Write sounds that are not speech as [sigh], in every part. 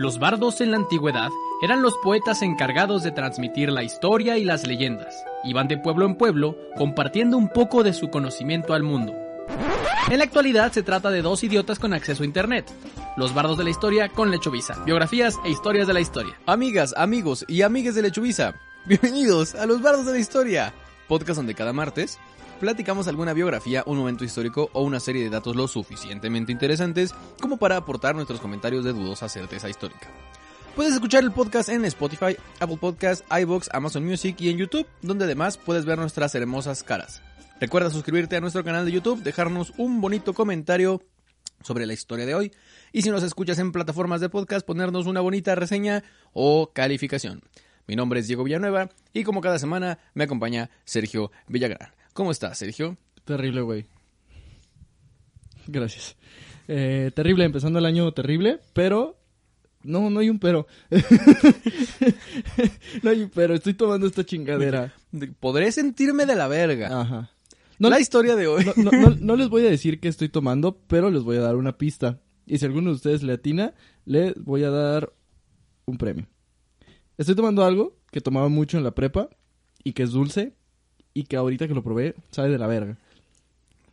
Los bardos en la antigüedad eran los poetas encargados de transmitir la historia y las leyendas. Iban de pueblo en pueblo compartiendo un poco de su conocimiento al mundo. En la actualidad se trata de dos idiotas con acceso a internet. Los bardos de la historia con Lechovisa. Biografías e historias de la historia. Amigas, amigos y amigues de Lechuvisa, bienvenidos a Los Bardos de la Historia, podcast donde cada martes platicamos alguna biografía, un momento histórico o una serie de datos lo suficientemente interesantes como para aportar nuestros comentarios de dudosa certeza histórica. Puedes escuchar el podcast en Spotify, Apple Podcasts, iBox, Amazon Music y en YouTube, donde además puedes ver nuestras hermosas caras. Recuerda suscribirte a nuestro canal de YouTube, dejarnos un bonito comentario sobre la historia de hoy y si nos escuchas en plataformas de podcast ponernos una bonita reseña o calificación. Mi nombre es Diego Villanueva y como cada semana me acompaña Sergio Villagrán. ¿Cómo estás, Sergio? Terrible, güey. Gracias. Eh, terrible, empezando el año terrible, pero... No, no hay un pero. [laughs] no hay un pero, estoy tomando esta chingadera. Podré sentirme de la verga. Ajá. la historia de hoy. No, no- no- no les voy a decir qué estoy tomando, pero les voy a dar una pista. Y si alguno de ustedes le atina, les voy a dar un premio. Estoy tomando algo que tomaba mucho en la prepa y que es dulce y que ahorita que lo probé sabe de la verga.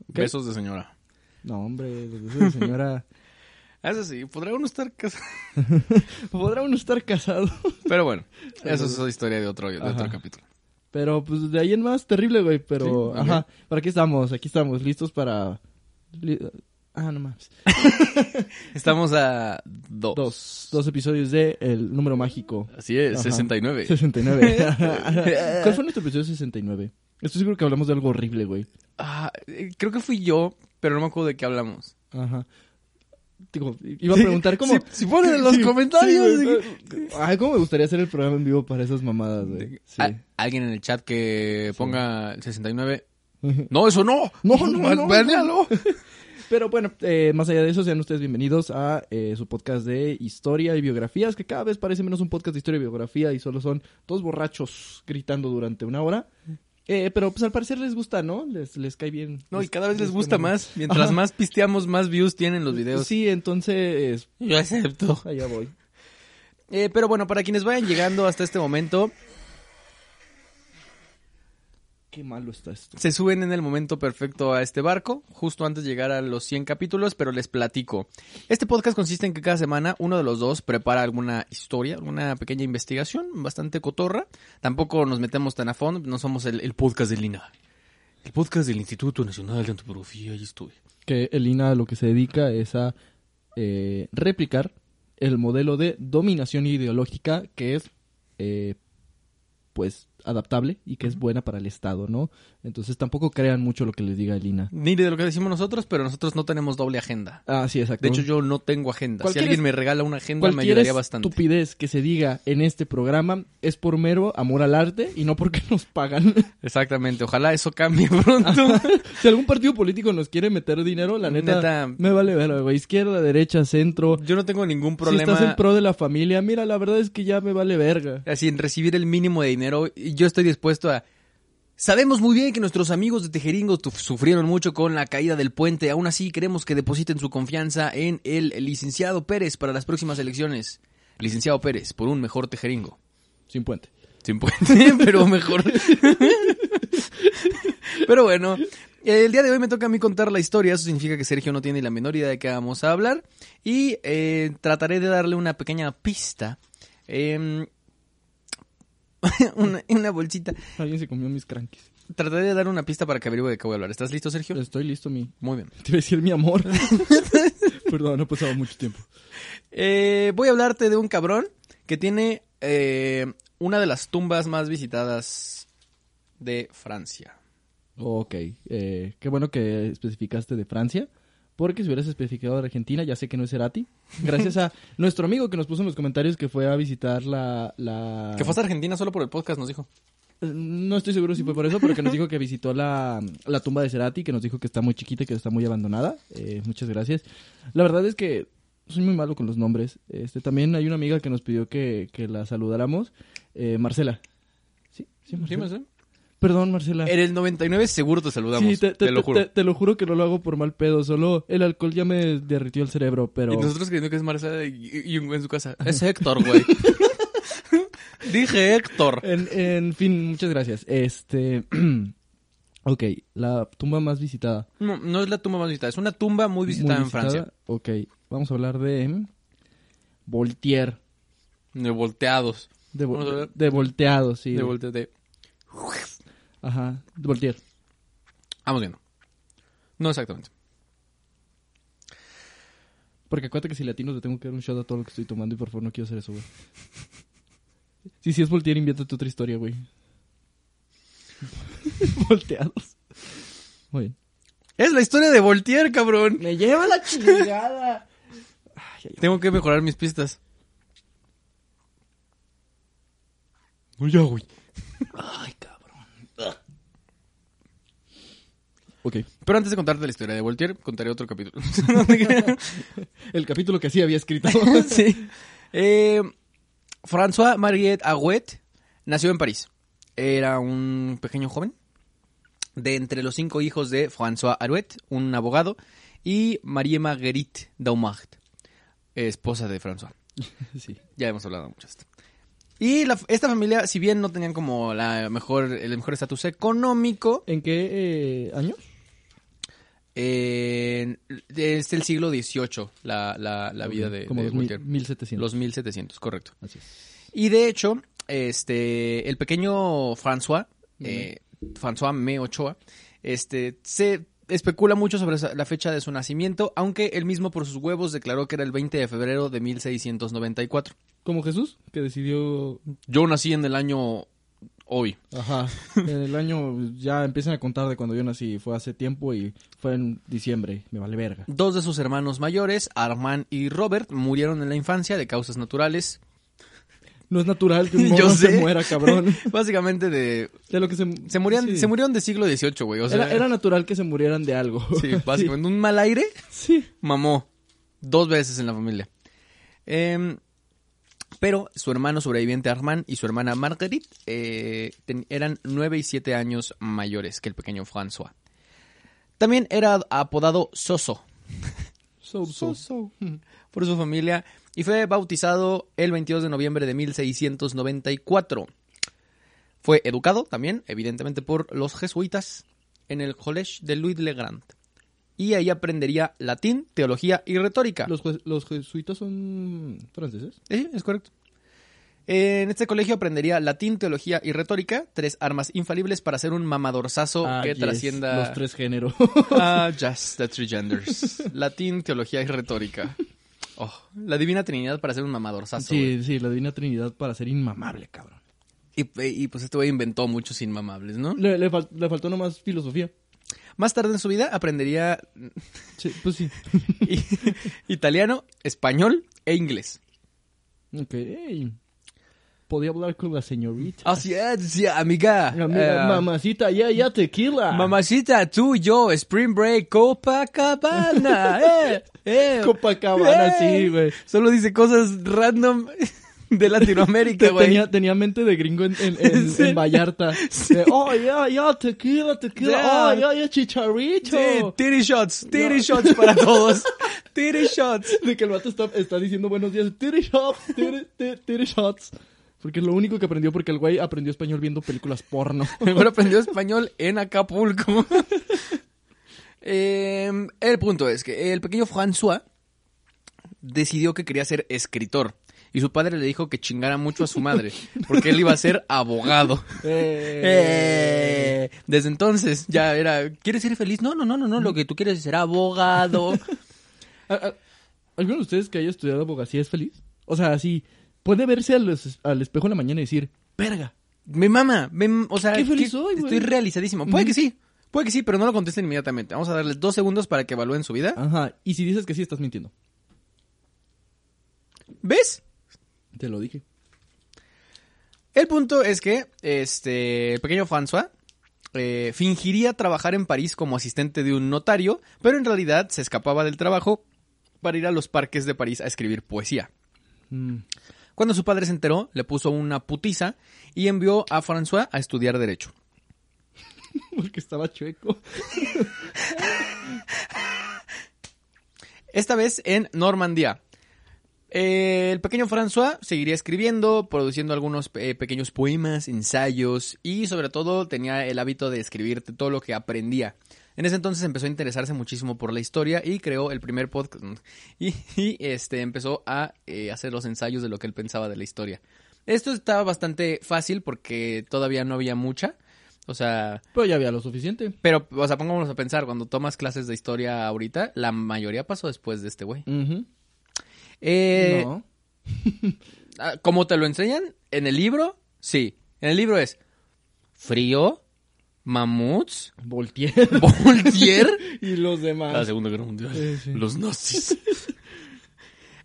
Besos de señora. No, hombre, los besos de señora. [laughs] Eso sí, podrá uno estar casado. [laughs] Podrá uno estar casado. Pero bueno, eso es historia de otro, de otro capítulo. Pero pues de ahí en más, terrible, güey. Pero, Sí, ajá. Pero aquí estamos, aquí estamos, listos para. Ah, no más. [laughs] Estamos a dos. Dos. Dos episodios de El número mágico. Así es, Ajá. 69. 69. ¿Cuál fue nuestro episodio 69? Estoy seguro que hablamos de algo horrible, güey. Ah, eh, creo que fui yo, pero no me acuerdo de qué hablamos. Ajá. Digo, iba a preguntar cómo. Si, si ponen en los Sí, comentarios. sí, de güey. Ay, cómo me gustaría hacer el programa en vivo para esas mamadas, güey. Sí. alguien en el chat que ponga el 69. No, eso no. No, no, [laughs] no. banéalo. [laughs] Pero bueno, eh, más allá de eso, sean ustedes bienvenidos a eh, su podcast de historia y biografías, que cada vez parece menos un podcast de historia y biografía y solo son dos borrachos gritando durante una hora. Eh, pero pues al parecer les gusta, ¿no? Les, les cae bien. No, y cada vez les gusta más. Mientras Ajá. más pisteamos, más views tienen los videos. Sí, entonces, Yo acepto. allá voy. Eh, pero bueno, para quienes vayan llegando hasta este momento, Qué malo está esto. se suben en el momento perfecto a este barco, justo antes de llegar a los 100 capítulos, pero les platico. Este podcast consiste en que cada semana uno de los dos prepara alguna historia, alguna pequeña investigación, bastante cotorra. Tampoco nos metemos tan a fondo, no somos el, el podcast del INA. El podcast del Instituto Nacional de Antropología y Historia. Que el INA a lo que se dedica es a eh, replicar el modelo de dominación ideológica que es, eh, pues, adaptable y que es buena para el Estado, ¿no? Entonces tampoco crean mucho lo que les diga el INA. Ni de lo que decimos nosotros, pero nosotros no tenemos doble agenda. Ah, sí, exacto. De hecho, yo no tengo agenda. Si alguien me regala una agenda, me ayudaría bastante. estupidez que se diga en este programa es por mero amor al arte y no porque [laughs] nos pagan. Exactamente. Ojalá eso cambie pronto. si algún partido político nos quiere meter dinero, la neta, Neta. me vale ver, güey. Izquierda, derecha, centro. Yo no tengo ningún Si problema. estás en pro de la familia, mira, la verdad es que ya me vale verga. así en recibir el mínimo de dinero yo estoy dispuesto a Sabemos muy bien que nuestros amigos de Tejeringo sufrieron mucho con la caída del puente, aún así queremos que depositen su confianza en el licenciado Pérez para las próximas elecciones. Licenciado Pérez, por un mejor Tejeringo. Sin puente. Sin puente, [laughs] pero mejor. [laughs] pero bueno, el día de hoy me toca a mí contar la historia, eso significa que Sergio no tiene la menor idea de qué vamos a hablar y eh, trataré de darle una pequeña pista. Em, [laughs] una, una bolsita. Alguien se comió mis crankies. Trataré de dar una pista para que averigüe de qué voy a hablar. ¿Estás listo, Sergio? Estoy listo, mi. Muy bien. Te iba a decir mi amor. [laughs] [laughs] Perdón, no ha pasado mucho tiempo. Eh, voy a hablarte de un cabrón que tiene eh, una de las tumbas más visitadas de Francia. Ok, eh, qué bueno que especificaste de Francia, Porque si hubieras especificado Argentina, ya sé que no es Cerati. Gracias a [laughs] nuestro amigo que nos puso en los comentarios que fue a visitar la... la... Que fue a Argentina solo por el podcast, nos dijo. Eh, No estoy seguro si fue por eso, pero que nos dijo que visitó la, la tumba de Cerati, que nos dijo que está muy chiquita y que está muy abandonada. Eh, muchas gracias. La verdad es que soy muy malo con los nombres. Este, también hay una amiga que nos pidió que, que la saludáramos. Eh, Marcela. ¿Sí? ¿Sí, Marcela? Sí, Perdón, Marcela. En el 99 seguro te saludamos, Sí, te, te, te- lo juro. te- te lo juro que no lo hago por mal pedo. Solo el alcohol ya me derritió el cerebro, pero... Y nosotros creyendo que es Marcela y, en su casa. Es Héctor, güey. [laughs] Dije Héctor. En, en fin, muchas gracias. Este... [clears throat] ok, la tumba más visitada. No, no es la tumba más visitada, es una tumba muy visitada Muy en Francia. Ok, vamos a hablar de... Voltaire. De volteados. De, de volteado, sí. De volte- de- Ajá, de Voltaire. Vamos viendo. No exactamente. Porque acuérdate que si latino le tengo que dar un shot a todo lo que estoy tomando y por favor no quiero hacer eso, güey. Sí, sí es Voltaire, inviértate otra historia, güey. [laughs] Volteados. Muy bien. Es la historia de Voltaire, cabrón. Me lleva la chingada. Tengo que mejorar mis pistas. No, ya, güey. Ay, cabrón. Ok. Pero antes de contarte la historia de Voltaire, contaré otro capítulo. [laughs] El capítulo que sí había escrito. [laughs] sí. Eh, François Mariette Aguet nació en París. Era un pequeño joven de entre los cinco hijos de François Arouet, un abogado, y Marie Marguerite Daumart, esposa de François. [laughs] sí. Ya hemos hablado mucho de esto. Y la- esta familia, si bien no tenían como la mejor, el mejor estatus económico, ¿En qué eh, año? Eh, es el siglo XVIII la, la, la vida de, Como de 2000, Voltaire. 1700. Los 1700, correcto. Así es. Y de hecho, este, el pequeño François, eh, François Me Ochoa, este, se especula mucho sobre la fecha de su nacimiento, aunque él mismo por sus huevos declaró que era el 20 de febrero de 1694. Como Jesús, que decidió... Yo nací en el año hoy. Ajá. [laughs] En el año... Ya empiezan a contar de cuando yo nací. Fue hace tiempo y fue en diciembre. Me vale verga. Dos de sus hermanos mayores, Armand y Robert, murieron en la infancia de causas naturales. No es natural que un [laughs] Yo morro se muera, cabrón. [laughs] Básicamente de... De lo que se... Se, morían, sí. se murieron de siglo XVIII, güey. O sea, era, era natural que se murieran de algo. Sí, básicamente un mal aire Sí. mamó dos veces en la familia. Em, pero su hermano sobreviviente Armand y su hermana Marguerite eh, eran nueve y siete años mayores que el pequeño François. También era apodado Soso So, so. por su familia y fue bautizado el 22 de noviembre de 1694. Fue educado también, evidentemente, por los jesuitas en el Collège de Louis le Grand. Y ahí aprendería latín, teología y retórica. ¿Los, ¿Los jesuitas son franceses? Sí, es correcto. En este colegio aprendería latín, teología y retórica, tres armas infalibles para ser un mamadorzazo Ah, que yes, trascienda Los tres géneros. [laughs] Ah, [laughs] just the three genders. latín, teología y retórica. Oh, la divina trinidad para ser un mamadorzazo. sí, sí, la Divina Trinidad para ser inmamable, cabrón. Y, y, pues este güey inventó muchos inmamables, ¿no? Le, le fal- le faltó nomás filosofía. Más tarde en su vida aprendería Sí, pues sí. [laughs] italiano, español e inglés. Ok. Podía hablar con la señorita. Así es, sí, amiga. Amiga, Eh, mamacita, ya, ya, tequila. Mamacita, tú, yo, Spring Break, Copacabana. [laughs] eh, eh. Copacabana, Eh. sí, güey. Solo dice cosas random [laughs] de Latinoamérica, güey. Tenía, tenía mente de gringo en, en, en- [laughs] Sí. en Vallarta. De, oh, ya, ya, tequila, tequila. Oh, ya, ya, chicharrito. Sí, titty shots, titty shots para [laughs] todos. Titty shots. De que el vato está, está diciendo buenos días. Titty shots, titty, titty, titty shots. Porque es lo único que aprendió, porque el güey aprendió español viendo películas porno. Mejor aprendió español en Acapulco. Em, el punto es que el pequeño François decidió que quería ser escritor. Y su padre le dijo que chingara mucho a su madre, porque él iba a ser abogado. [laughs] Eh, Desde entonces ya era, ¿quieres ser feliz? No, no, no, no, no, lo que tú quieres es ser abogado. [laughs] ¿A- a- ¿Alguno de ustedes que haya estudiado abogacía es feliz? O sea, así, puede verse al, es- al espejo en la mañana y decir, verga. Me mama, me, o sea, Qué feliz que soy, güey. estoy realizadísimo. Puede que sí, Puede que sí, pero no lo contesten inmediatamente. Vamos a darles dos segundos para que evalúen su vida. Ajá. Y si dices que sí, estás mintiendo. ¿Ves? Te lo dije. El punto es que este pequeño François eh, fingiría trabajar en París como asistente de un notario, pero en realidad se escapaba del trabajo para ir a los parques de París a escribir poesía. Mm. Cuando su padre se enteró, le puso una putiza y envió a François a estudiar derecho. [laughs] Porque estaba chueco. Esta vez en Normandía. Eh, el pequeño François seguiría escribiendo, produciendo algunos eh, pequeños poemas, ensayos y sobre todo tenía el hábito de escribir todo lo que aprendía. En ese entonces empezó a interesarse muchísimo por la historia y creó el primer podcast [laughs] y, y, este empezó a eh, hacer los ensayos de lo que él pensaba de la historia. Esto estaba bastante fácil porque todavía no había mucha. O sea, Pero ya había lo suficiente. pero, o sea, pongámonos a pensar, cuando tomas clases de historia ahorita, la mayoría pasó después de este güey. Eh, no. [laughs] Ah, ¿Cómo te lo enseñan? ¿En el libro? Sí. En el libro es frío, mamuts, Voltier. [laughs] Voltier. y los demás. La Segunda Guerra Mundial. Sí, sí. Los nazis. [laughs]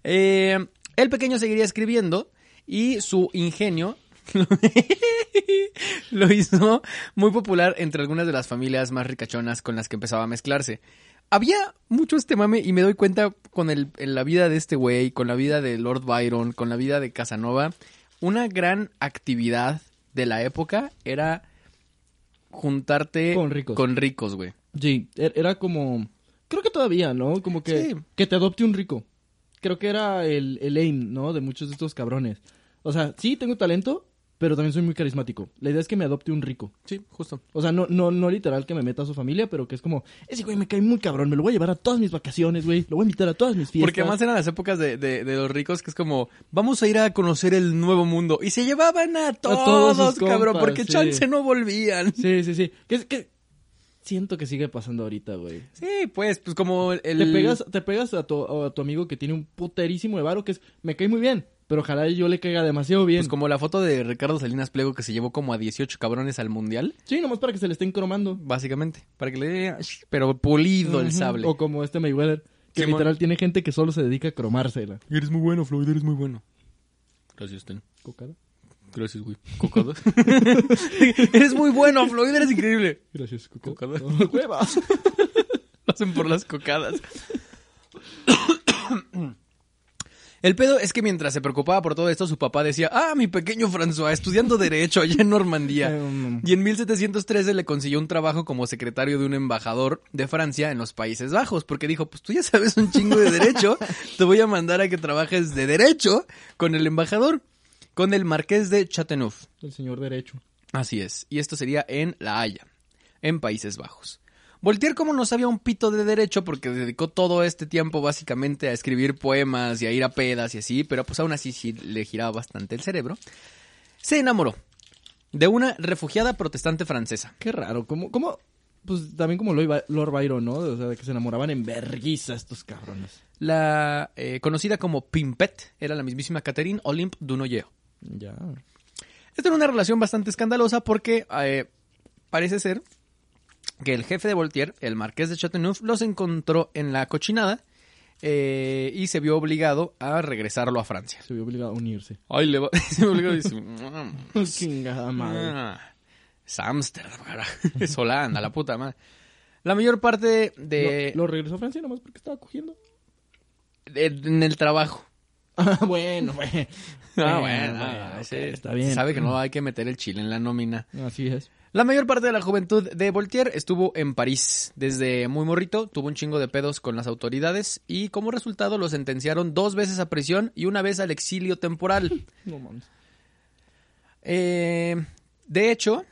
Eh, el pequeño seguiría escribiendo y su ingenio lo hizo muy popular entre algunas de las familias más ricachonas con las que empezaba a mezclarse. Había mucho este mame y me doy cuenta con el, en la vida de este güey, con la vida de Lord Byron, con la vida de Casanova. Una gran actividad de la época era juntarte Con ricos. Con ricos, güey. Sí, er- era como... Creo que todavía, ¿no? Como que, Sí. que te adopte un rico. Creo que era el, el aim, ¿no? De muchos de estos cabrones. O sea, sí, tengo talento, pero también soy muy carismático. La idea es que me adopte un rico. Sí, justo. O sea, no, no, no literal que me meta a su familia, pero que es como, ese güey me cae muy cabrón, me lo voy a llevar a todas mis vacaciones, güey. Lo voy a invitar a todas mis fiestas. Porque además eran las épocas de, de- de los ricos que es como, vamos a ir a conocer el nuevo mundo. Y se llevaban a todos, todos sus cabrón, compas, porque sí. chance no volvían. Sí, sí, sí. Que es que siento que sigue pasando ahorita, güey. Sí, pues, pues como el... Te pegas, te pegas a tu, a tu amigo que tiene un puterísimo de varo que es, me cae muy bien, pero ojalá yo le caiga demasiado bien. Pues como la foto de Ricardo Salinas Pliego que se llevó como a 18 cabrones al mundial, Sí, nomás para que se le estén cromando. básicamente. Para que le dé, pero pulido el sable. O como este Mayweather, que Simón. literal tiene gente que solo se dedica a cromársela. Eres muy bueno, Floyd, eres muy bueno. Gracias, Ten. ¿Cocada? Gracias, güey. ¿Cocada? [laughs] eres muy bueno, Floyd, eres increíble. Gracias, cocada. Cocada. [laughs] Huevas. [laughs] Lo hacen por las cocadas. [coughs] El pedo es que mientras se preocupaba por todo esto, su papá decía, ah, mi pequeño François, estudiando Derecho allá en Normandía. Y en 1713 le consiguió un trabajo como secretario de un embajador de Francia en los Países Bajos, porque dijo, pues tú ya sabes un chingo de derecho, te voy a mandar a que trabajes de derecho con el embajador, con el marqués de Chateauneuf. el señor derecho. Así es, y esto sería en La Haya, en Países Bajos. Voltaire como no sabía un pito de derecho porque dedicó todo este tiempo básicamente a escribir poemas y a ir a pedas y así, pero pues aún así sí le giraba bastante el cerebro, se enamoró de una refugiada protestante francesa. Qué raro, como, como, pues también como Lord By- Lord Byron, ¿no? O sea, de que se enamoraban en verguiza estos cabrones. La eh, conocida como Pimpette era la mismísima Catherine Olympe Dunoyer. Ya. Esta era una relación bastante escandalosa porque eh, parece ser que el jefe de Voltaire, el marqués de Chateauneuf, los encontró en la cochinada eh, y se vio obligado a regresarlo a Francia. Se vio obligado a unirse. Ay, le va... [laughs] se vio obligado y dice... "Mm, [laughs] Chingada madre. ah, Es Ámsterdam. [laughs] Es Holanda, la puta madre. La mayor parte de... Lo, lo regresó a Francia nomás porque estaba cogiendo. de- en el trabajo. [laughs] Bueno, bueno. Ah, Bueno, bueno, bueno, ah, ok, sí, está bien. Sabe que no hay que meter el chile en la nómina. Así es. La mayor parte de la juventud de Voltaire estuvo en París. Desde muy morrito tuvo un chingo de pedos con las autoridades y como resultado lo sentenciaron dos veces a prisión y una vez al exilio temporal. [laughs] No mames. Eh, de hecho,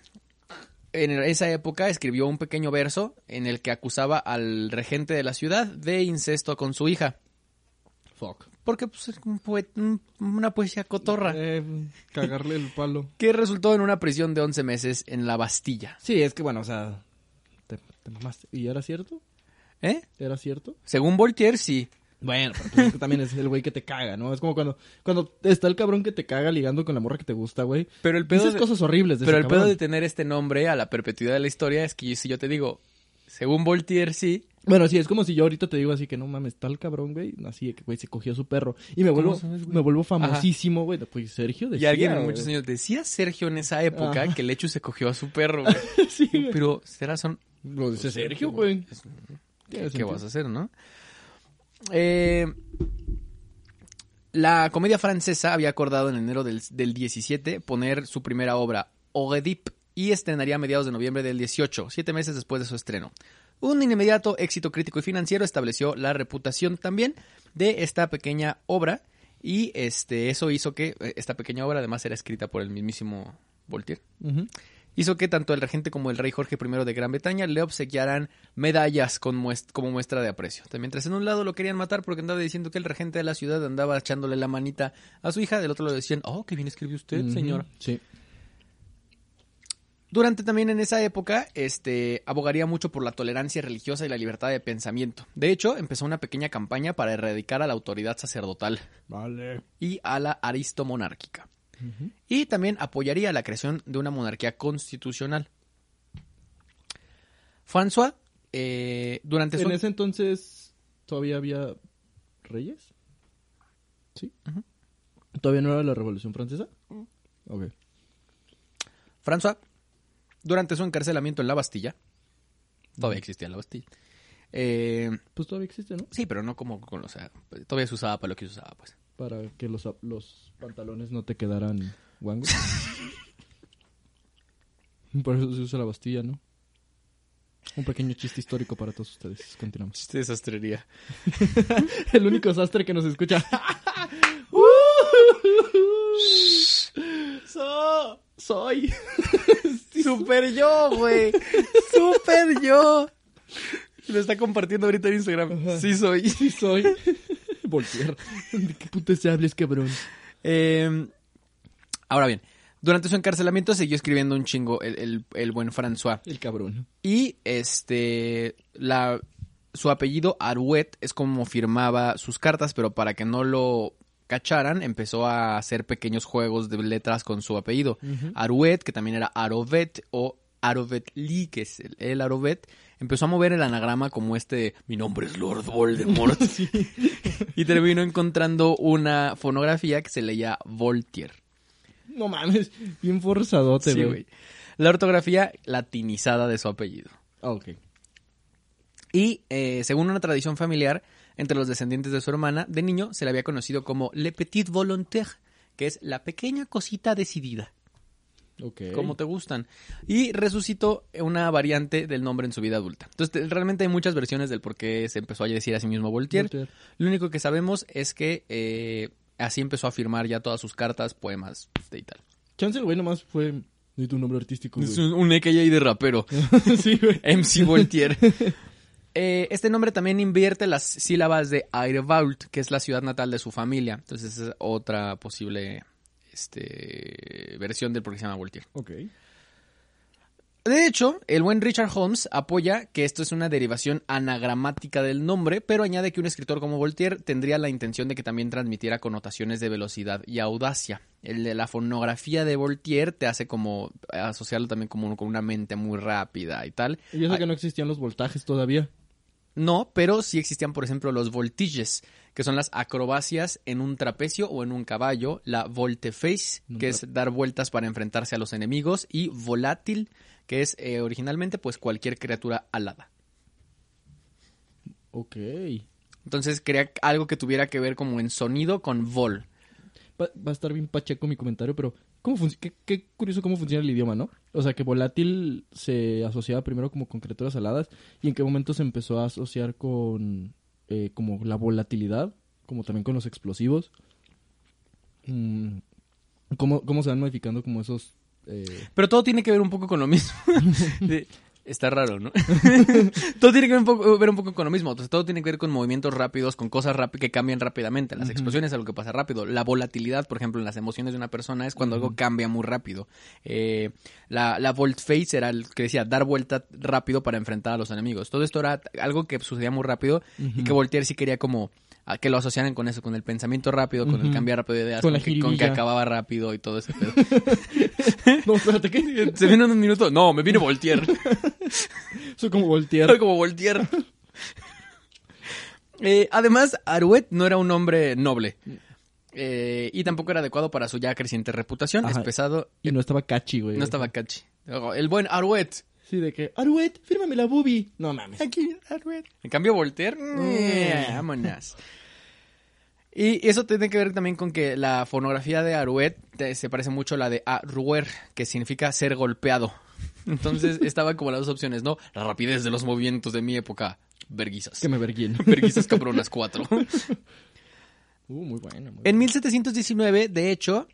en esa época escribió un pequeño verso en el que acusaba al regente de la ciudad de incesto con su hija. Fuck. Porque pues, es un una poesía cotorra. Eh, cagarle el palo. [laughs] Que resultó en una prisión de 11 meses en la Bastilla. Sí, es que bueno, o sea. Te, te mamaste. ¿Y era cierto? ¿Eh? ¿Era cierto? Según Voltaire, sí. Bueno, pero pues es que también es el güey que te caga, ¿no? Es como cuando, cuando está el cabrón que te caga ligando con la morra que te gusta, güey. Pero el pedo Dices de- cosas horribles de Pero ese el pedo de tener este nombre a la perpetuidad de la historia es que si yo te digo, según Voltaire sí. Bueno, sí, es como si yo ahorita te digo así que no mames, tal cabrón, güey. Así de que, güey, se cogió a su perro. Y me vuelvo, sabes, güey? me vuelvo famosísimo, güey. Pues Sergio Y decía, alguien en güey. muchos años decía Sergio en esa época Ajá. que el hecho se cogió a su perro, [laughs] güey. Sí, güey. Pero será son Lo dice Sergio, güey. Es- Tiene ¿Qué, vas a hacer, no? Eh, la comedia francesa había acordado en enero del, del 17 poner su primera obra, Oedipe, y estrenaría a mediados de noviembre del 18, siete meses después de su estreno. Un inmediato éxito crítico y financiero estableció la reputación también de esta pequeña obra y este eso hizo que eh, esta pequeña obra además era escrita por el mismísimo Voltaire hizo que tanto el regente como el rey Jorge I de Gran Bretaña le obsequiaran medallas con muest- como muestra de aprecio. Mientras en un lado lo querían matar porque andaba diciendo que el regente de la ciudad andaba echándole la manita a su hija, del otro lado decían, oh, qué bien escribió usted, Ujú. señor. Sí. Durante también en esa época, este, abogaría mucho por la tolerancia religiosa y la libertad de pensamiento. De hecho, empezó una pequeña campaña para erradicar a la autoridad sacerdotal Vale. y a la aristomonárquica. Y también apoyaría la creación de una monarquía constitucional. François, eh, durante su... En ese entonces, ¿todavía había reyes? Sí. ¿Todavía no era la Revolución Francesa? Ok. François, durante su encarcelamiento en la Bastilla, todavía existía la Bastilla, eh, Pues todavía existe, ¿no? sí, pero no como, con- o sea, todavía se usaba para lo que se usaba, pues. Para que los, los pantalones no te quedaran guangos. [laughs] Por eso se usa la Bastilla, ¿no? Un pequeño chiste histórico para todos ustedes. Continuamos. Chiste de sastrería. [laughs] El único sastre que nos escucha. [laughs] So- soy. Super yo, güey. Super yo. Lo está compartiendo ahorita en Instagram. Sí soy. Sí, soy. [laughs] Voltear. ¿De qué putas hables, cabrón? Eh, ahora bien, durante su encarcelamiento siguió escribiendo un chingo el, el- el buen François. El cabrón. Y este la su apellido Arouet es como firmaba sus cartas, pero para que no lo cacharan, empezó a hacer pequeños juegos de letras con su apellido. Arouet, que también era Arovet o Arovet Lee, que es el, el Arovet, empezó a mover el anagrama como este, mi nombre es Lord Voldemort. [laughs] y terminó encontrando una fonografía que se leía Voltaire. No mames. Bien forzadote, Sí, güey. La ortografía latinizada de su apellido. Ok. Y eh, según una tradición familiar, entre los descendientes de su hermana, de niño se le había conocido como Le Petit Volontaire, que es la pequeña cosita decidida, Ok. como te gustan. Y resucitó una variante del nombre en su vida adulta. Entonces, te- realmente hay muchas versiones del por qué se empezó a decir a sí mismo Voltaire. Voltaire. Lo único que sabemos es que eh, así empezó a firmar ya todas sus cartas, poemas este, y tal. Chance güey nomás fue... Necesito un nombre artístico, Es un, un AKA de rapero. [laughs] sí, güey. [laughs] MC Voltaire. Eh, este nombre también invierte las sílabas de Airvault, que es la ciudad natal de su familia. Entonces es otra posible este, versión del por qué se llama Voltaire. Ok. De hecho, el buen Richard Holmes apoya que esto es una derivación anagramática del nombre, pero añade que un escritor como Voltaire tendría la intención de que también transmitiera connotaciones de velocidad y audacia. El de la fonografía de Voltaire te hace como asociarlo también como con una mente muy rápida y tal. Y eso Ay, que no existían los voltajes todavía. No, pero sí existían, por ejemplo, los voltiges, que son las acrobacias en un trapecio o en un caballo, la volte-face, que es dar vueltas para enfrentarse a los enemigos, y volátil, que es eh, originalmente pues cualquier criatura alada. Ok. Entonces quería algo que tuviera que ver como en sonido con vol. Va, va a estar bien pacheco mi comentario, pero ¿cómo qué curioso cómo funciona el idioma, ¿no? O sea, que volátil se asociaba primero como con criaturas aladas y en qué momento se empezó a asociar con eh, como la volatilidad, como también con los explosivos. Mm, ¿cómo, ¿Cómo se van modificando como esos... eh, Pero todo tiene que ver un poco con lo mismo. [laughs] De- Está raro, ¿no? [laughs] todo tiene que ver un, poco, ver un poco con lo mismo. Entonces, todo tiene que ver con movimientos rápidos, con cosas rápidas que cambian rápidamente. Las explosiones es algo que pasa rápido. La volatilidad, por ejemplo, en las emociones de una persona es cuando algo cambia muy rápido. Eh, la, la volte-face era el que decía dar vuelta rápido para enfrentar a los enemigos. Todo esto era algo que sucedía muy rápido y que Voltaire sí quería como a que lo asociaran con eso, con el pensamiento rápido, con el cambiar rápido de ideas, Con que, con que acababa rápido y todo ese pedo. [laughs] No, espérate, ¿qué? [laughs] ¿Se viene en un minuto? No, me viene Voltaire. [laughs] Soy como Voltaire. como Voltaire. Eh, además, Arouet no era un hombre noble. Eh, y tampoco era adecuado para su ya creciente reputación. Ajá. Es pesado. Y no estaba catchy, güey. No estaba catchy. El buen Arouet. Sí, de que, Aruet, fírmame la boobie. No mames. Aquí, Arouet. En cambio, Voltaire, eh, vámonos. Y eso tiene que ver también con que la fonografía de Arouet te- se parece mucho a la de Arouer, que significa ser golpeado. [laughs] Entonces estaban como las dos opciones, ¿no? La rapidez de los movimientos de mi época. Verguizas. Que me verguien. [laughs] Verguizas cabronas 4. [laughs] Uh, muy bueno. muy En 1719, de hecho,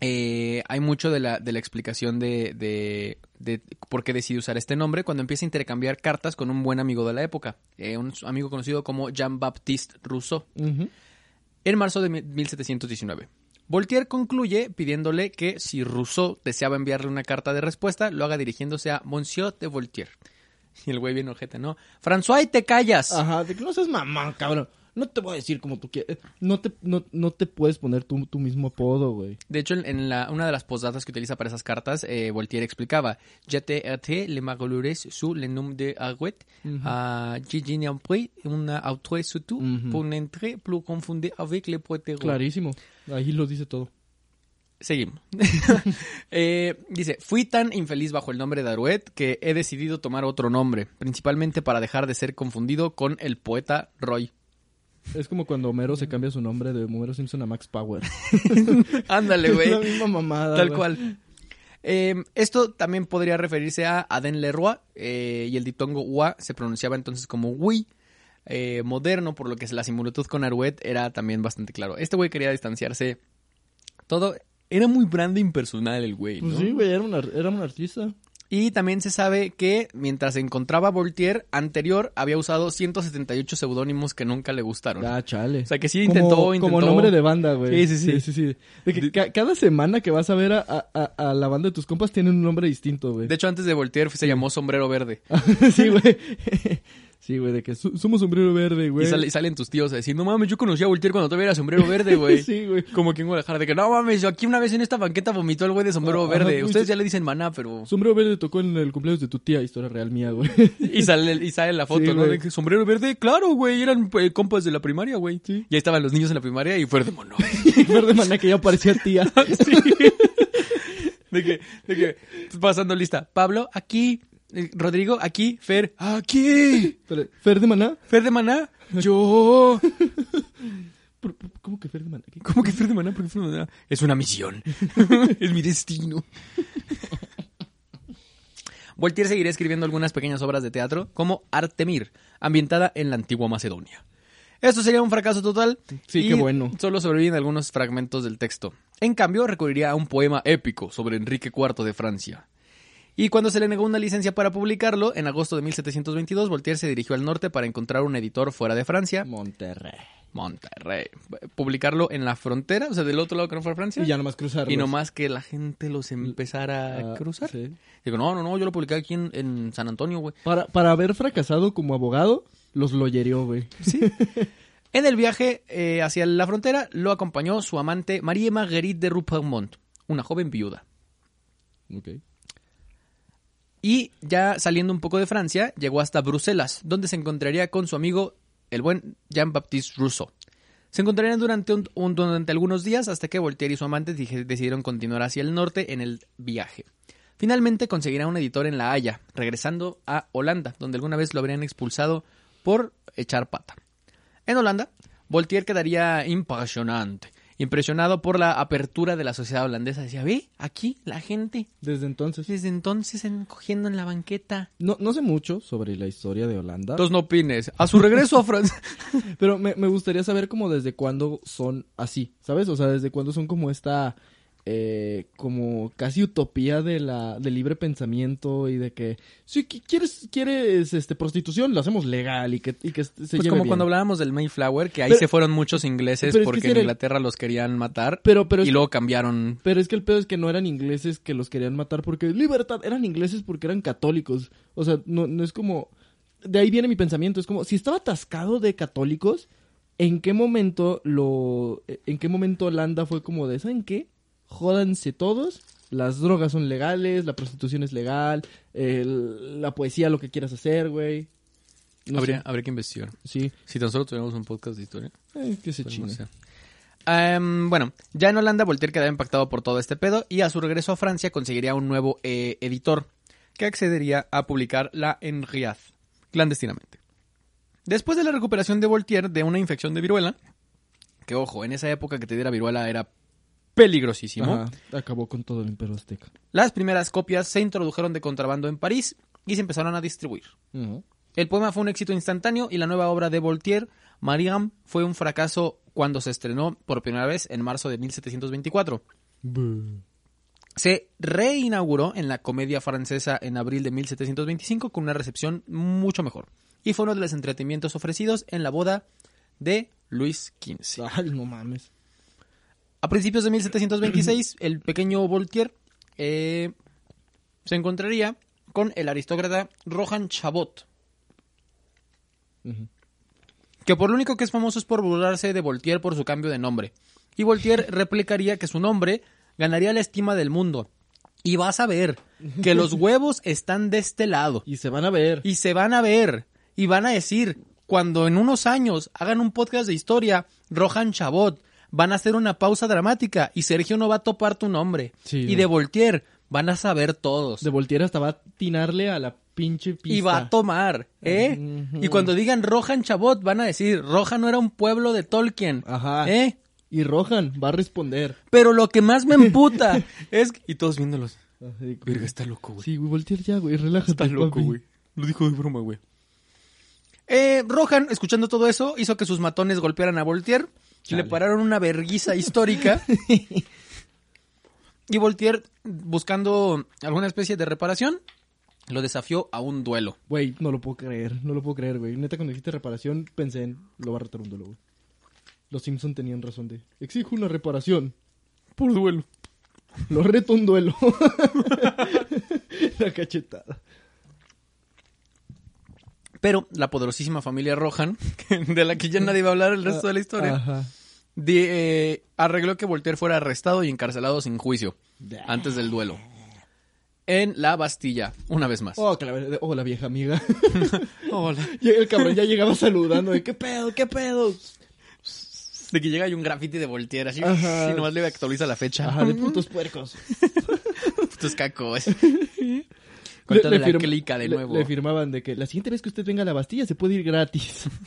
eh, hay mucho de la, de la explicación de, de, de por qué decide usar este nombre cuando empieza a intercambiar cartas con un buen amigo de la época, eh, un amigo conocido como Jean-Baptiste Rousseau. Ujú. En marzo de mi- 1719. Voltaire concluye pidiéndole que si Rousseau deseaba enviarle una carta de respuesta, lo haga dirigiéndose a Monsieur de Voltaire. [laughs] Y el güey bien ojete, ¿no? François, te callas. Ajá, de que no seas mamá, cabrón. No te voy a decir como tú quieres. No te, no, no te puedes poner tu, tu mismo apodo, güey. De hecho, en, la, una de las postdatas que utiliza para esas cartas, eh, Voltaire explicaba Je t'ai été le malheureux sous le nom de Arouet, a Gigi Niampri, una autre surtout, Ujú. pour plus confondé avec le poète Clarísimo. Ahí lo dice todo. Seguimos. [laughs] Eh, dice, fui tan infeliz bajo el nombre de Arouet que he decidido tomar otro nombre, principalmente para dejar de ser confundido con el poeta Roy. Es como cuando Homero se cambia su nombre de Homero Simpson a Max Power. [laughs] Ándale, Es la güey. misma mamada. Tal güey. cual. Eh, esto también podría referirse a Aden Leroy eh, y el ditongo UA se pronunciaba entonces como Wi. eh, moderno, por lo que la similitud con Arouet era también bastante claro. Este güey quería distanciarse. Todo era muy branding personal el güey, Pues sí, güey, era era un artista. Y también se sabe que mientras se encontraba Voltaire, anterior había usado 178 seudónimos que nunca le gustaron. Ah, chale. O sea que sí Como- intentó, como, intentó. nombre de banda, güey. Sí, sí, sí. De que ca- cada semana que vas a ver a, a- a- a la banda de tus compas tienen un nombre distinto, güey. De hecho, antes de Voltaire se llamó Sombrero Verde. [laughs] sí, güey. Sí, güey, de que su- somos sombrero verde, güey. Y, sale- y salen tus tíos a decir, no mames, yo conocí a Voltaire cuando todavía era sombrero verde, güey. [laughs] sí, güey. Como que en Guadalajara, de que no mames, yo aquí una vez en esta banqueta vomitó el güey de sombrero Ajá, verde. Ustedes ya le dicen maná, pero... Sombrero verde tocó en el cumpleaños de tu tía, historia real mía, güey. [laughs] Y sale, y sale la foto, Sí, ¿no? De que sombrero verde, claro, güey, eran eh, compas de la primaria, güey. Sí. Y ahí estaban los niños en la primaria y fuera de mono. verde [laughs] maná que ya parecía tía. Sí. De que, de que, pasando lista. Pablo, aquí. Eh, Rodrigo, aquí. Fer, aquí. ¿Fer de maná? Fer de Maná, [laughs] yo. ¿Por- por- ¿Cómo que Fer de maná? ¿Qué? ¿Cómo que Fer de Maná? ¿Por qué Fer de Maná? Es una misión. [laughs] es mi destino. [laughs] Voltaire seguirá escribiendo algunas pequeñas obras de teatro, como Artemir, ambientada en la antigua Macedonia. Esto sería un fracaso total. Sí, y qué bueno. Solo sobreviven algunos fragmentos del texto. En cambio, recurriría a un poema épico sobre Enrique IV de Francia. Y cuando se le negó una licencia para publicarlo, en agosto de 1722, Voltaire se dirigió al norte para encontrar un editor fuera de Francia, Monterrey. Monterrey. Publicarlo en la frontera, o sea, del otro lado que no fuera Francia. Y ya nomás cruzarlos. Y nomás que la gente los empezara a Ah, cruzar. sí. Digo, no, no, no, yo lo publiqué aquí en, en San Antonio, güey. Para, para haber fracasado como abogado, los loyerió, güey. Sí. [laughs] en el viaje eh, hacia la frontera lo acompañó su amante Marie Marguerite de Rupert una joven viuda. Ok. Y ya saliendo un poco de Francia, llegó hasta Bruselas, donde se encontraría con su amigo, el buen Jean-Baptiste Rousseau. Se encontrarían durante, un- durante algunos días hasta que Voltaire y su amante decidieron continuar hacia el norte en el viaje. Finalmente conseguirá un editor en La Haya, regresando a Holanda, donde alguna vez lo habrían expulsado por echar pata. En Holanda, Voltaire quedaría impresionante, impresionado por la apertura de la sociedad holandesa. Decía, ve, aquí la gente Desde entonces. desde entonces en- cogiendo en la banqueta. No, no sé mucho sobre la historia de Holanda. Entonces no opines. A su regreso a Francia. [laughs] Pero me, me gustaría saber como desde cuándo son así, ¿sabes? O sea, desde cuándo son como esta, eh, como casi utopía de la, del libre pensamiento y de que, si qui- quieres, quieres, este, prostitución, lo hacemos legal y que, y que se Pues lleve como bien. cuando hablábamos del Mayflower, que ahí Pero- se fueron muchos ingleses pero es que porque en el- Inglaterra los querían matar Pero, pero, y luego cambiaron. pero es que el pedo es que no eran ingleses que los querían matar porque libertad, eran ingleses porque eran católicos. O sea, no, no es como, de ahí viene mi pensamiento, es como, si estaba atascado de católicos, ¿en qué momento lo, en qué momento Holanda fue como de, ¿saben qué? Jódanse todos las drogas son legales, la prostitución es legal, el- la poesía lo que quieras hacer, güey. No habría, sé. habría que investigar. Sí, Si tan solo tuviéramos un podcast de historia. eh, que se pues. Em, bueno, ya en Holanda Voltaire quedaba impactado por todo este pedo y a su regreso a Francia conseguiría un nuevo eh, editor que accedería a publicar la Henriade clandestinamente. Después de la recuperación de Voltaire de una infección de viruela, que ojo, en esa época que te diera viruela era peligrosísimo, Ajá, acabó con todo el imperio azteca. las primeras copias se introdujeron de contrabando en París y se empezaron a distribuir. El poema fue un éxito instantáneo y la nueva obra de Voltaire, Mariam, fue un fracaso cuando se estrenó por primera vez en marzo de 1724. Se reinauguró en la comedia francesa en abril de 1725 con una recepción mucho mejor. Y fue uno de los entretenimientos ofrecidos en la boda de Luis XV. Ay, no mames. A principios de [clears throat] 1726, el pequeño Voltaire eh, se encontraría con el aristócrata Rohan Chabot, que por lo único que es famoso es por burlarse de Voltaire por su cambio de nombre. Y Voltaire [laughs] replicaría que su nombre ganaría la estima del mundo. Y vas a ver que los [laughs] huevos están de este lado. Y se van a ver. Y se van a ver. Y van a decir, cuando en unos años hagan un podcast de historia, Rohan Chabot, van a hacer una pausa dramática y Sergio no va a topar tu nombre. Sí, y de Voltaire van a saber todos. De Voltaire hasta va a atinarle a la pinche pista. Y va a tomar, ¿eh? Y cuando digan Rohan Chabot, van a decir, Rohan no era un pueblo de Tolkien. Ajá. ¿Eh? Y Rohan va a responder. Pero lo que más me emputa [laughs] es... Y todos viéndolos. Así como- Verga, está loco, güey. Sí, güey, Voltaire ya, güey, relájate. Está loco, papi. güey. Lo dijo de broma, güey. Eh, Rohan, escuchando todo eso, hizo que sus matones golpearan a Voltaire. Chale. Le pararon una verguiza histórica. [laughs] y Voltaire, buscando alguna especie de reparación, lo desafió a un duelo. Güey, no lo puedo creer, no lo puedo creer, güey. Neta, cuando dijiste reparación, pensé en, lo va a retar un duelo, güey. Los Simpson tenían razón de, exijo una reparación. Por duelo. Lo reto un duelo. [laughs] la cachetada. Pero la poderosísima familia Rohan, [laughs] de la que ya nadie va a hablar el resto de la historia, Ajá. de- eh, arregló que Voltaire fuera arrestado y encarcelado sin juicio antes del duelo. En la Bastilla, una vez más. Oh, que la, ver- oh, la vieja amiga. [laughs] Hola. [laughs] El cabrón ya llegaba saludando de, ¿qué pedo, qué pedo? De que llega y un graffiti de Voltaire, así, Ajá. y nomás le actualiza la fecha. Ajá, de putos puercos. Putos cacos. Le- Cuéntale le la firm- clica de nuevo. Le firmaban de que la siguiente vez que usted venga a la Bastilla se puede ir gratis. [laughs]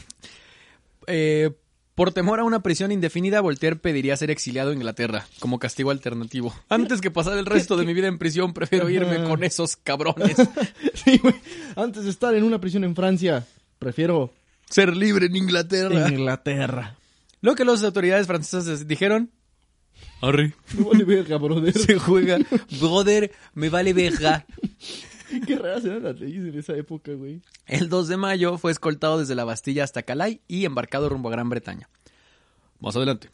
Eh, por temor a una prisión indefinida, Voltaire pediría ser exiliado a Inglaterra como castigo alternativo. [laughs] Antes que pasar el resto de mi vida en prisión, prefiero irme con esos cabrones. [laughs] sí, güey. Antes de estar en una prisión en Francia, prefiero Ser libre en Inglaterra. Inglaterra. Lo que las autoridades francesas dijeron. Arre. Me vale verga, brother. Se juega. Brother, me vale verga. [laughs] Qué raras eran las leyes en esa época, güey. El 2 de mayo fue escoltado desde la Bastilla hasta Calais y embarcado rumbo a Gran Bretaña. Más adelante.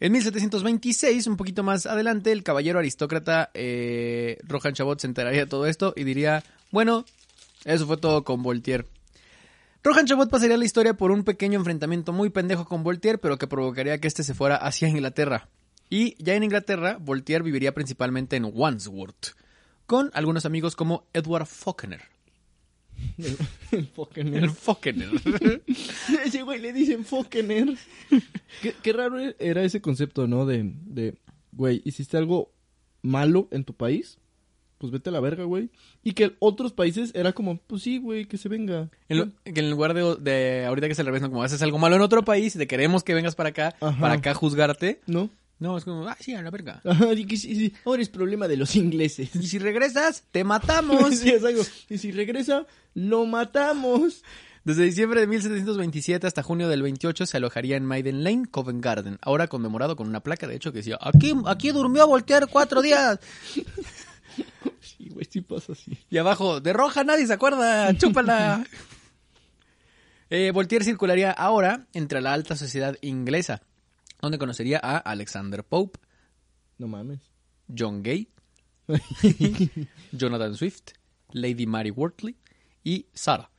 En 1726, un poquito más adelante, el caballero aristócrata eh, Rohan Chabot se enteraría de todo esto y diría, bueno, eso fue todo con Voltaire. Rohan Chabot pasaría la historia por un pequeño enfrentamiento muy pendejo con Voltaire, pero que provocaría que este se fuera hacia Inglaterra. Y ya en Inglaterra, Voltaire viviría principalmente en Wandsworth, con algunos amigos como Edward Faulkner. El Fockener. El Faulkner. [laughs] Ese güey le dicen Fockener. qué, qué raro era ese concepto, ¿no? De, de, güey, hiciste algo malo en tu país, pues vete a la verga, güey. Y que en otros países era como, pues sí, güey, que se venga. En, lo- que en lugar de, de ahorita que al revés, ¿no? como haces algo malo en otro país y te queremos que vengas para acá, Ajá. para acá juzgarte. ¿No? No, es como, ah, sí, a la verga. [laughs] Y que ahora es problema de los ingleses. Y si regresas, te matamos. [laughs] Sí, es algo. Y si regresa, lo matamos. Desde diciembre de 1727 hasta junio del 28 se alojaría en Maiden Lane, Covent Garden, ahora conmemorado con una placa, de hecho, que decía, aquí, aquí durmió Voltaire cuatro días. [laughs] Sí, güey, sí pasa así. Y abajo, de roja nadie se acuerda, chúpala. Eh, Voltaire circularía ahora entre la alta sociedad inglesa, donde conocería a Alexander Pope, No mames. John Gay, [laughs] Jonathan Swift, Lady Mary Wortley y Sarah.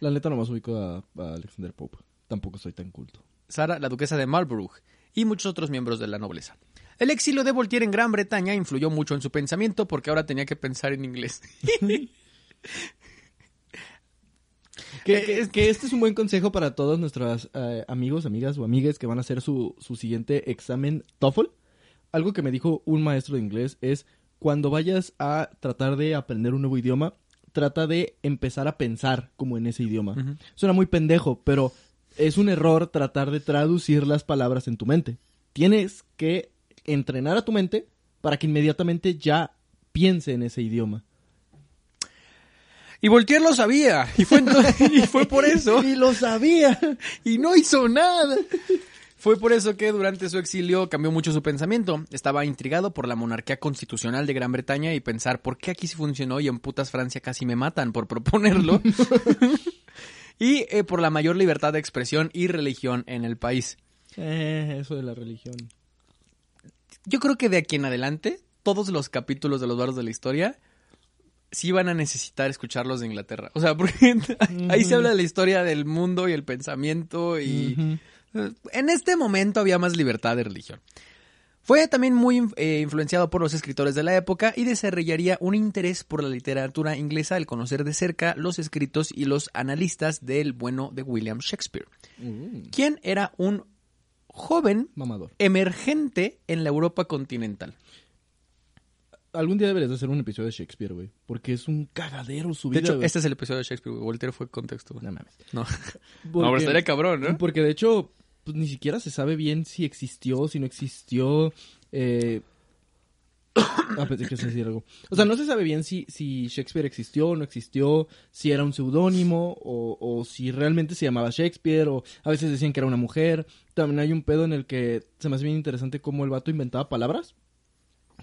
La neta nomás ubico a, a Alexander Pope. Tampoco soy tan culto. Sarah, la duquesa de Marlborough, y muchos otros miembros de la nobleza. El exilio de Voltaire en Gran Bretaña influyó mucho en su pensamiento porque ahora tenía que pensar en inglés. [laughs] Que, que- este es un buen consejo para todos nuestros eh, amigos, amigas o amigues que van a hacer su, su siguiente examen TOEFL. Algo que me dijo un maestro de inglés es cuando vayas a tratar de aprender un nuevo idioma, trata de empezar a pensar como en ese idioma. Suena muy pendejo, pero es un error tratar de traducir las palabras en tu mente. Tienes que entrenar a tu mente para que inmediatamente ya piense en ese idioma. Y Voltaire lo sabía. Y fue, [laughs] y fue por eso. Y lo sabía. y no hizo nada. Fue por eso que durante su exilio cambió mucho su pensamiento. Estaba intrigado por la monarquía constitucional de Gran Bretaña y pensar por qué aquí sí funcionó y en putas Francia casi me matan por proponerlo. [laughs] y eh, por la mayor libertad de expresión y religión en el país. Eh, eso de la religión. Yo creo que de aquí en adelante, todos los capítulos de los barros de la historia sí van a necesitar escucharlos de Inglaterra. O sea, [laughs] porque ahí se habla de la historia del mundo y el pensamiento y... Ujú. En este momento había más libertad de religión. Fue también muy eh, influenciado por los escritores de la época y desarrollaría un interés por la literatura inglesa al conocer de cerca los escritos y los analistas del bueno de William Shakespeare, Mm, quien era un joven mamador. emergente en la Europa continental. Algún día deberías de hacer un episodio de Shakespeare, güey. Porque es un cagadero su De vida, hecho, güey. este es el episodio de Shakespeare, güey. Voltaire fue contexto. güey. No mames. No, [laughs] no Porque, pero estaría cabrón, ¿no? porque de hecho, pues, ni siquiera se sabe bien si existió, si no existió. Eh... [coughs] Ah, pensé que a decir algo. O sea, no se sabe bien si, si Shakespeare existió o no existió, si era un seudónimo o, o si realmente se llamaba Shakespeare o a veces decían que era una mujer. También hay un pedo en el que se me hace bien interesante cómo el vato inventaba palabras.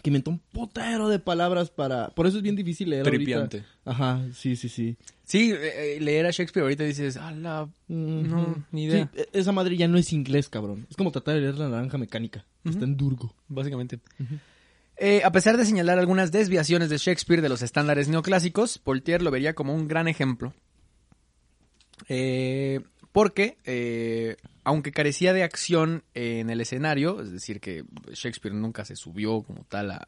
Que inventó un putero de palabras para... Por eso es bien difícil leer Tripiante. ahorita. Ajá, sí, sí, sí. Sí, eh, eh, leer a Shakespeare ahorita dices, ah, la... No, ni idea. Sí, e- esa madre ya no es inglés, cabrón. Es como tratar de leer la naranja mecánica. Está en Durgo. básicamente. Eh, a pesar de señalar algunas desviaciones de Shakespeare de los estándares neoclásicos, Voltaire lo vería como un gran ejemplo. Eh, porque, eh, aunque carecía de acción en el escenario, es decir, que Shakespeare nunca se subió como tal a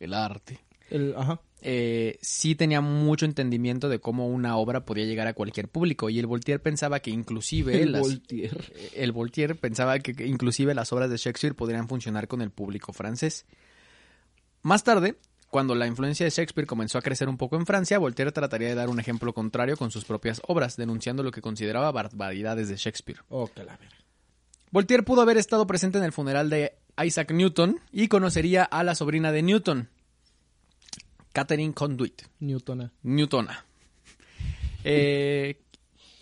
el arte, El, ajá. eh, sí tenía mucho entendimiento de cómo una obra podía llegar a cualquier público. Y el Voltaire pensaba que inclusive El las, Voltaire. el Voltaire pensaba que, que inclusive las obras de Shakespeare podrían funcionar con el público francés. Más tarde, cuando la influencia de Shakespeare comenzó a crecer un poco en Francia, Voltaire trataría de dar un ejemplo contrario con sus propias obras, denunciando lo que consideraba barbaridades de Shakespeare. Oh, que la verga. Voltaire pudo haber estado presente en el funeral de Isaac Newton y conocería a la sobrina de Newton, Catherine Conduit. Newtona. Newtona. Eh,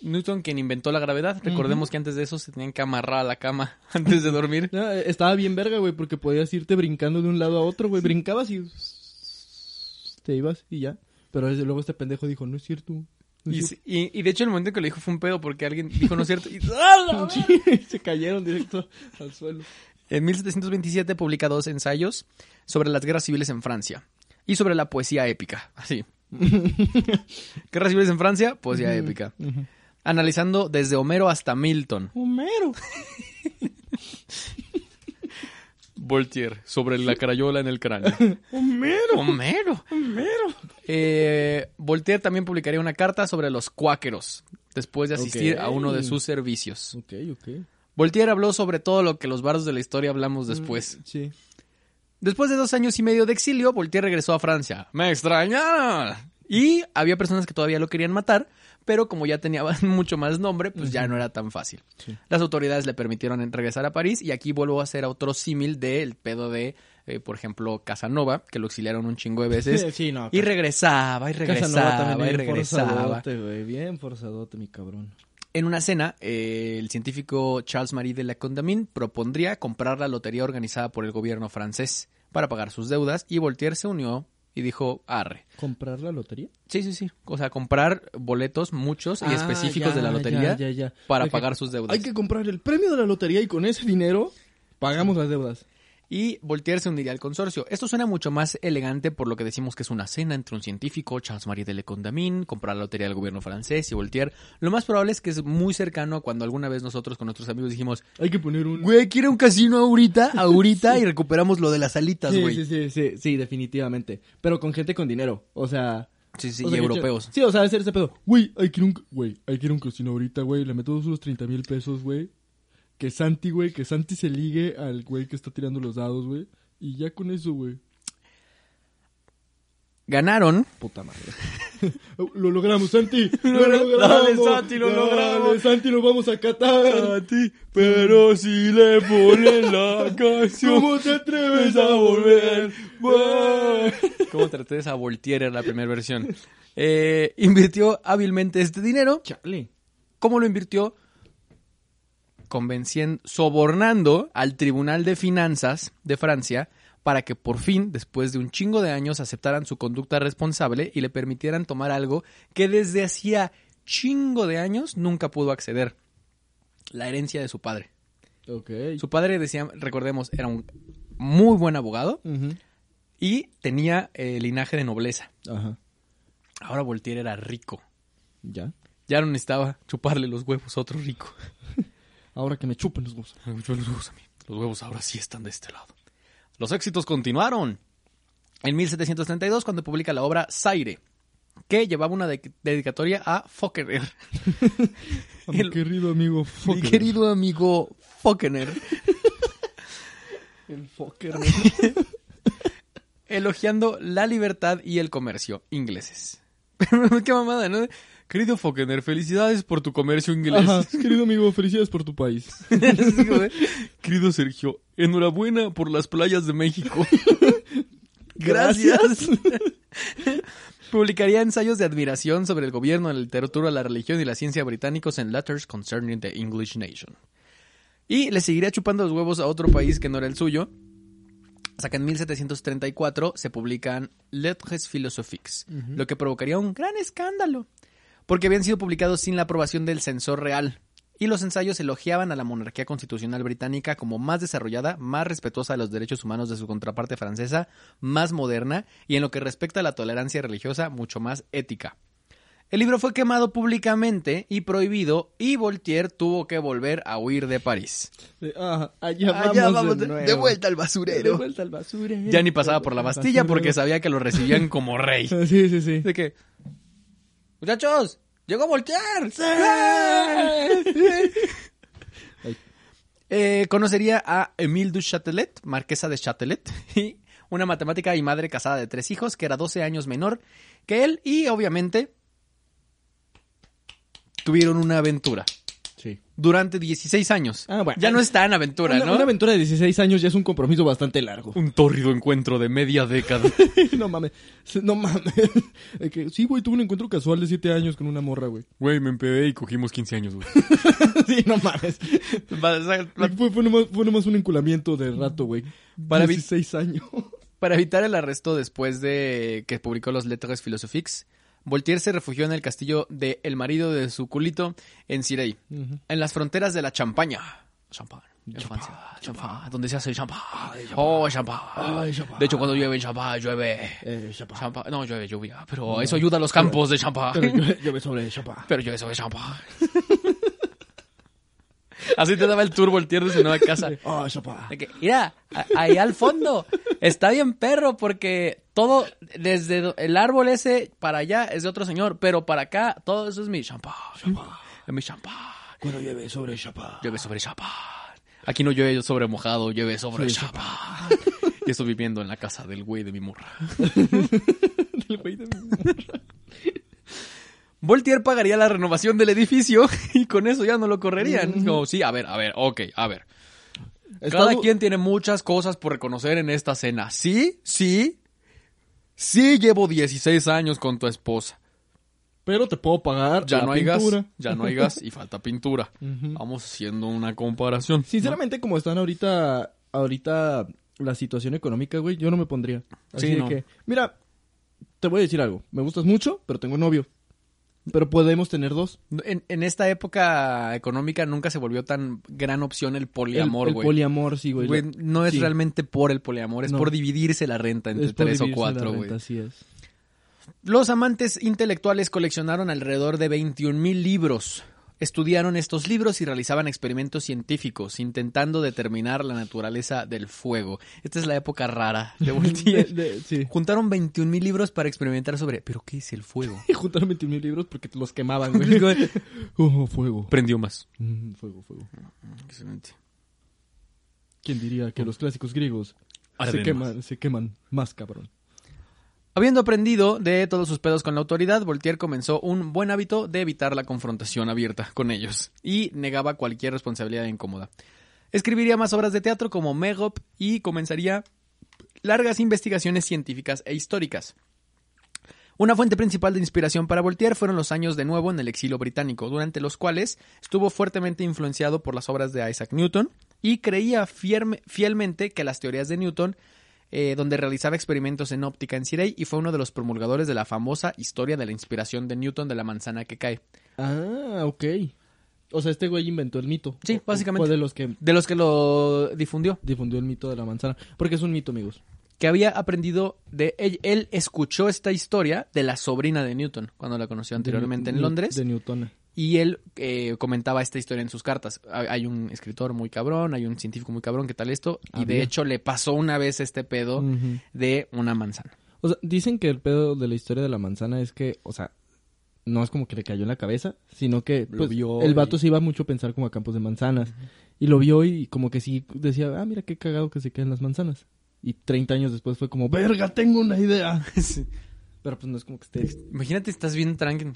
Newton, quien inventó la gravedad. Recordemos que antes de eso se tenían que amarrar a la cama [laughs] antes de dormir. No, estaba bien verga, güey, porque podías irte brincando de un lado a otro, güey. Brincabas y... Te ibas y ya. Pero ese- luego este pendejo dijo, no es cierto. no es Y, cierto". y- y de hecho el momento en que lo dijo fue un pedo porque alguien dijo no es cierto. Y, [laughs] ¡Ah, [laughs] se cayeron directo al suelo. En 1727 publica dos ensayos sobre las guerras civiles en Francia y sobre la poesía épica. Así. [laughs] guerras civiles en Francia, poesía épica. Analizando desde Homero hasta Milton. Homero. Voltaire, sobre la crayola en el cráneo. [laughs] Homero. Homero. Homero. Eh, Voltaire también publicaría una carta sobre los cuáqueros después de asistir a uno de sus servicios. Ok, ok. Voltaire habló sobre todo lo que los bardos de la historia hablamos después. Sí. Después de dos años y medio de exilio, Voltaire regresó a Francia. ¡Me extrañaron! Y había personas que todavía lo querían matar, pero como ya tenía [laughs] mucho más nombre, pues ya no era tan fácil. Sí. Las autoridades le permitieron regresar a París y aquí vuelvo a hacer otro símil del pedo de, eh, por ejemplo, Casanova, que lo exiliaron un chingo de veces. [laughs] Sí, no. Y regresaba, y regresaba, y bien regresaba. forzadote. Bien forzadote, mi cabrón. En una cena, eh, el científico Charles Marie de la Condamine propondría comprar la lotería organizada por el gobierno francés para pagar sus deudas y Voltaire se unió y dijo, arre. ¿Comprar la lotería? Sí, sí, sí. O sea, comprar boletos, muchos y Ah, específicos ya, de la lotería ya, ya, ya. para pagar sus deudas. Hay que comprar el premio de la lotería y con ese dinero pagamos las deudas. Y Voltaire se uniría al consorcio. Esto suena mucho más elegante por lo que decimos que es una cena entre un científico, Charles-Marie de Le Condamine, comprar la lotería del gobierno francés y Voltaire. Lo más probable es que es muy cercano a cuando alguna vez nosotros con nuestros amigos dijimos, Hay que poner un... güey, quiero un casino ahorita, [laughs] ahorita, y recuperamos lo de las alitas, Sí, güey. sí, sí, sí, sí, definitivamente. Pero con gente con dinero. O sea... Sí, sí, o y sea, europeos. Sí, o sea, hacer ese pedo. Güey, hay que ir un... Güey, hay que ir un casino ahorita, güey. Le meto unos 30 mil pesos, güey. Que Santi, güey, que Santi se ligue al güey que está tirando los dados, güey. Y ya con eso, güey. Ganaron Puta madre. [laughs] lo [laughs] logramos, Santi. Lo Dale, logramos. Santi, lo Dale, logramos. Santi, nos vamos a Qatar. pero si le ponen la [laughs] canción. ¿Cómo te atreves a volver? ¿Cómo traté esa Voltaire en la primera versión? Eh, invirtió hábilmente este dinero. Chale. ¿Cómo lo invirtió? Convenciendo, sobornando al Tribunal de Finanzas de Francia para que por fin, después de un chingo de años, aceptaran su conducta responsable y le permitieran tomar algo que desde hacía chingo de años nunca pudo acceder. La herencia de su padre. Ok. Su padre, decía, recordemos, era un muy buen abogado y tenía eh, linaje de nobleza. Ajá. Ahora Voltaire era rico. Ya. Ya no necesitaba chuparle los huevos a otro rico. [laughs] Ahora que me chupen los huevos. Yo los huevos a mí. Los huevos ahora sí están de este lado. Los éxitos continuaron. En 1732, cuando publica la obra Zaire, que llevaba una de- dedicatoria a Fockener. [laughs] A mi El- querido amigo Mi Fokker. querido amigo Fockener, El Fokker. [laughs] elogiando la libertad y el comercio ingleses. [laughs] Qué mamada, ¿no? Querido Fockener, felicidades por tu comercio inglés. Ajá. Querido amigo, felicidades por tu país. [laughs] Querido Sergio, enhorabuena por las playas de México. [laughs] Gracias. [laughs] Publicaría ensayos de admiración sobre el gobierno, la literatura, la religión y la ciencia británicos en Letters Concerning the English Nation. Y le seguiría chupando los huevos a otro país que no era el suyo. Hasta que en 1734 se publican Lettres Philosophiques, lo que provocaría un gran escándalo, porque habían sido publicados sin la aprobación del censor real. Y los ensayos elogiaban a la monarquía constitucional británica como más desarrollada, más respetuosa de los derechos humanos de su contraparte francesa, más moderna y en lo que respecta a la tolerancia religiosa, mucho más ética. El libro fue quemado públicamente y prohibido y Voltaire tuvo que volver a huir de París. Allá vamos, Allá vamos de, de, de vuelta al De basurero. vuelta al basurero. Ya ni pasaba por la Bastilla porque sabía que lo recibían como rey. [laughs] Sí, sí, sí. De que, muchachos, llegó Voltaire. [laughs] Eh, conocería a Émile du Châtelet, marquesa de Châtelet, [laughs] y una matemática y madre casada de tres hijos, que era 12 años menor que él, y obviamente tuvieron una aventura Sí. durante 16 años. Ah, bueno. Ya no está en aventura, Una, ¿no? una aventura de 16 años ya es un compromiso bastante largo. Un tórrido encuentro de media década. [laughs] no mames. No mames. Sí, güey, tuve un encuentro casual de 7 años con una morra, güey. Güey, me empedé y cogimos 15 años, güey. [laughs] sí, no mames. Fue, fue, nomás, fue nomás un enculamiento de rato, güey. Para vi- 16 años. Para evitar el arresto después de que publicó los Lettres Philosophiques, Voltaire se refugió en el castillo de el marido de su culito en Cirey, en las fronteras de la Champaña. Champagne. Champagne, donde se hace el champán. Oh, champán. De hecho, cuando llueve en champán, llueve. Eh, champán. No, llueve lluvia, pero eso ayuda a los campos de champán. Pero me sobre chapa. Pero llueve sobre champán. Así te daba el tour Voltaire de su nueva casa. [laughs] De que, mira, ahí al fondo está bien perro porque todo, desde el árbol ese para allá es de otro señor, pero para acá todo eso es mi champán. Es mi champán. Cuando llueve sobre chapa. Llueve sobre champán. Aquí no llueve sobre mojado, llueve sobre champán. [laughs] Y estoy viviendo en la casa del güey de mi morra. [laughs] El güey de mi- Voltaire pagaría la renovación del edificio [laughs] y con eso ya no lo correrían. Es Como, sí, a ver, a ver, ok, a ver. Cada Estado- quien tiene muchas cosas por reconocer en esta cena. Sí, sí. Sí llevo 16 años con tu esposa. Pero te puedo pagar Ya la no hay pintura. gas, ya no hay gas y falta pintura. [laughs] Vamos haciendo una comparación. Sinceramente, como están ahorita, ahorita la situación económica, güey, yo no me pondría. Así Sí, de no. que, mira, te voy a decir algo. Me gustas mucho, pero tengo novio. Pero podemos tener dos. En, en esta época económica nunca se volvió tan gran opción el poliamor, el, el güey. poliamor, sí, güey. Güey, no es Sí. realmente por el poliamor, es No. por dividirse la renta entre Es tres o cuatro, güey. Así es. Los amantes intelectuales coleccionaron alrededor de 21.000 libros. Estudiaron estos libros y realizaban experimentos científicos, intentando determinar la naturaleza del fuego. Esta es la época rara de Voltaire. [laughs] de- sí. Juntaron 21.000 libros para experimentar sobre, ¿pero qué es el fuego? [laughs] Y juntaron 21 libros porque los quemaban, güey. [laughs] oh, fuego. Prendió más. Mm, fuego, fuego. Excelente. ¿Quién diría que los clásicos griegos Arden se queman, se queman más, cabrón? Habiendo aprendido de todos sus pedos con la autoridad, Voltaire comenzó un buen hábito de evitar la confrontación abierta con ellos y negaba cualquier responsabilidad incómoda. Escribiría más obras de teatro como Megop y comenzaría largas investigaciones científicas e históricas. Una fuente principal de inspiración para Voltaire fueron los años de nuevo en el exilio británico, durante los cuales estuvo fuertemente influenciado por las obras de Isaac Newton y creía fielmente que las teorías de Newton eh, donde realizaba experimentos en óptica en Cirey y fue uno de los promulgadores de la famosa historia de la inspiración de Newton de la manzana que cae. Ah, ok. O sea, este güey inventó el mito. Sí, básicamente. Fue de los que De los que lo difundió, difundió el mito de la manzana. Porque es un mito, amigos. que había aprendido de él, él escuchó esta historia de la sobrina de Newton cuando la conoció anteriormente De en Londres De Newtona. Y él eh, comentaba esta historia en sus cartas. Hay un escritor muy cabrón, hay un científico muy cabrón que tal esto y de hecho le pasó una vez este pedo de una manzana. O sea, dicen que el pedo de la historia de la manzana es que, o sea, no es como que le cayó en la cabeza, sino que Lo pues, vio el y- vato se iba mucho a pensar como a campos de manzanas. Y lo vio y como que sí decía, ah, mira qué cagado que se caen las manzanas. Y 30 años después fue como, verga, tengo una idea. [laughs] Pero pues no es como que esté... Imagínate, estás bien tranquilo.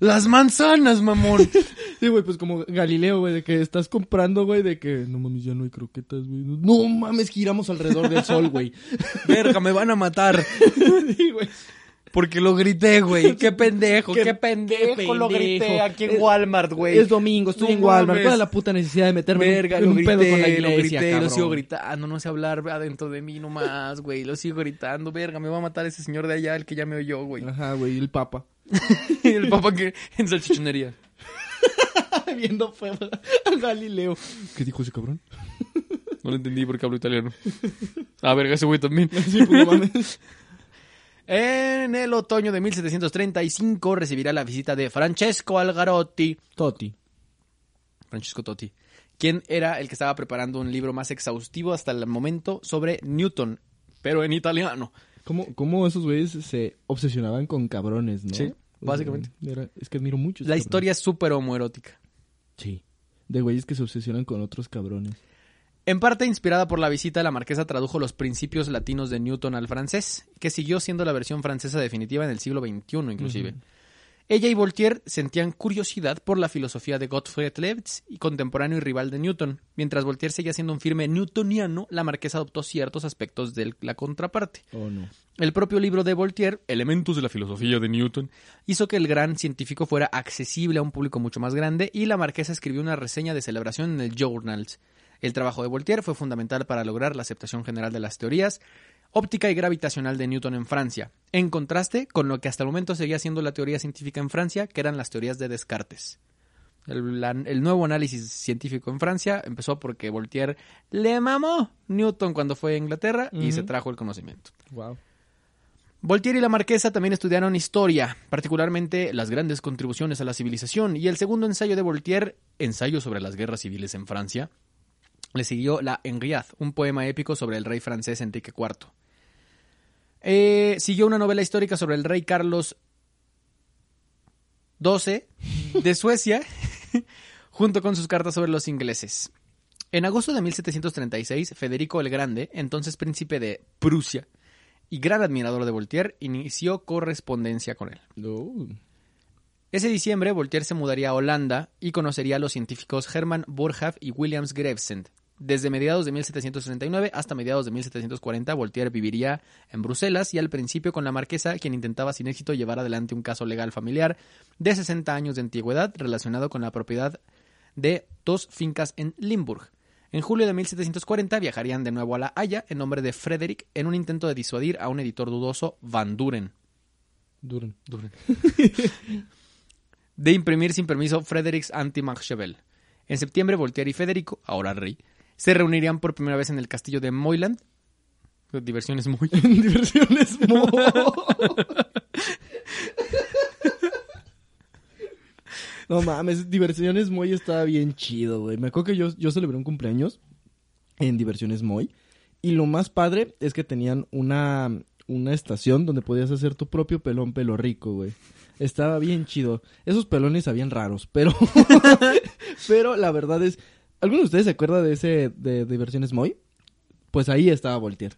Las manzanas, mamón. [laughs] Sí, güey, pues como Galileo, güey, de que estás comprando, güey, de que no mames, ya no hay croquetas, güey. No mames, giramos alrededor del sol, güey. [laughs] Verga, me van a matar. [laughs] sí, güey. Porque lo grité, güey. [laughs] Qué pendejo, qué, Qué- pendejo, lo grité aquí en Walmart, güey. Es domingo, No en Walmart. ¿Cuál es la puta necesidad de meterme Verga, en un grité, pedo con la iglesia, lo grité, lo sigo gritando, no sé hablar adentro de mí nomás, güey. Lo sigo gritando, verga, me va a matar ese señor de allá, el que ya me oyó, güey. Ajá, güey, el papa. [laughs] el papá que en salchichonería. [laughs] Viendo feo a Galileo. ¿Qué dijo ese cabrón? No lo entendí porque hablo italiano. Ah, verga, ese güey también. Sí, pues mames. En el otoño de 1735 recibirá la visita de Francesco Algarotti, Toti. Francesco Totti, quien era el que estaba preparando un libro más exhaustivo hasta el momento sobre Newton, pero en italiano. ¿Cómo, ¿Cómo esos güeyes se obsesionaban con cabrones, no? Sí, básicamente. era- es que admiro mucho. La cabrones. historia es súper homoerótica. Sí. De güeyes que se obsesionan con otros cabrones. En parte inspirada por la visita, la marquesa tradujo los principios latinos de Newton al francés, que siguió siendo la versión francesa definitiva en el siglo XXI inclusive. Ella y Voltaire sentían curiosidad por la filosofía de Gottfried Leibniz, y contemporáneo y rival de Newton. Mientras Voltaire seguía siendo un firme newtoniano, la marquesa adoptó ciertos aspectos de la contraparte. Oh, no. El propio libro de Voltaire, Elementos de la filosofía de Newton, hizo que el gran científico fuera accesible a un público mucho más grande y la marquesa escribió una reseña de celebración en el Journals. El trabajo de Voltaire fue fundamental para lograr la aceptación general de las teorías óptica y gravitacional de Newton en Francia, en contraste con lo que hasta el momento seguía siendo la teoría científica en Francia, que eran las teorías de Descartes. El, la- el nuevo análisis científico en Francia empezó porque Voltaire le mamó Newton cuando fue a Inglaterra y se trajo el conocimiento. Wow. Voltaire y la marquesa también estudiaron historia, particularmente las grandes contribuciones a la civilización, y el segundo ensayo de Voltaire, Ensayo sobre las guerras civiles en Francia, le siguió la Henriade, un poema épico sobre el rey francés Enrique IV. Eh, siguió una novela histórica sobre el rey Carlos XII de [laughs] Suecia, [laughs] junto con sus cartas sobre los ingleses. En agosto de 1736, Federico el Grande, entonces príncipe de Prusia y gran admirador de Voltaire, inició correspondencia con él. Ese diciembre, Voltaire se mudaría a Holanda y conocería a los científicos Hermann Boerhaave y Williams Gravesend. Desde mediados de 1739 hasta mediados de 1740, Voltaire viviría en Bruselas y al principio con la marquesa, quien intentaba sin éxito llevar adelante un caso legal familiar de 60 años de antigüedad relacionado con la propiedad de dos fincas en Limburg. En julio de 1740 viajarían de nuevo a La Haya en nombre de Frederick en un intento de disuadir a un editor dudoso, Van Duren. Duren. de imprimir sin permiso Fredericks Anti-Machiavel. En septiembre, Voltaire y Federico, ahora rey, se reunirían por primera vez en el castillo de Moyland. Diversiones muy. [laughs] Diversiones Mo. No mames, Diversiones Moy estaba bien chido, güey. Me acuerdo que yo, yo celebré un cumpleaños en Diversiones Moy. Y lo más padre es que tenían una, una estación donde podías hacer tu propio pelón pelo rico, güey. Estaba bien chido. Esos pelones sabían raros, pero... [laughs] pero la verdad es... ¿Alguno de ustedes se acuerda de ese de Diversiones Moy? Pues ahí estaba Voltaire.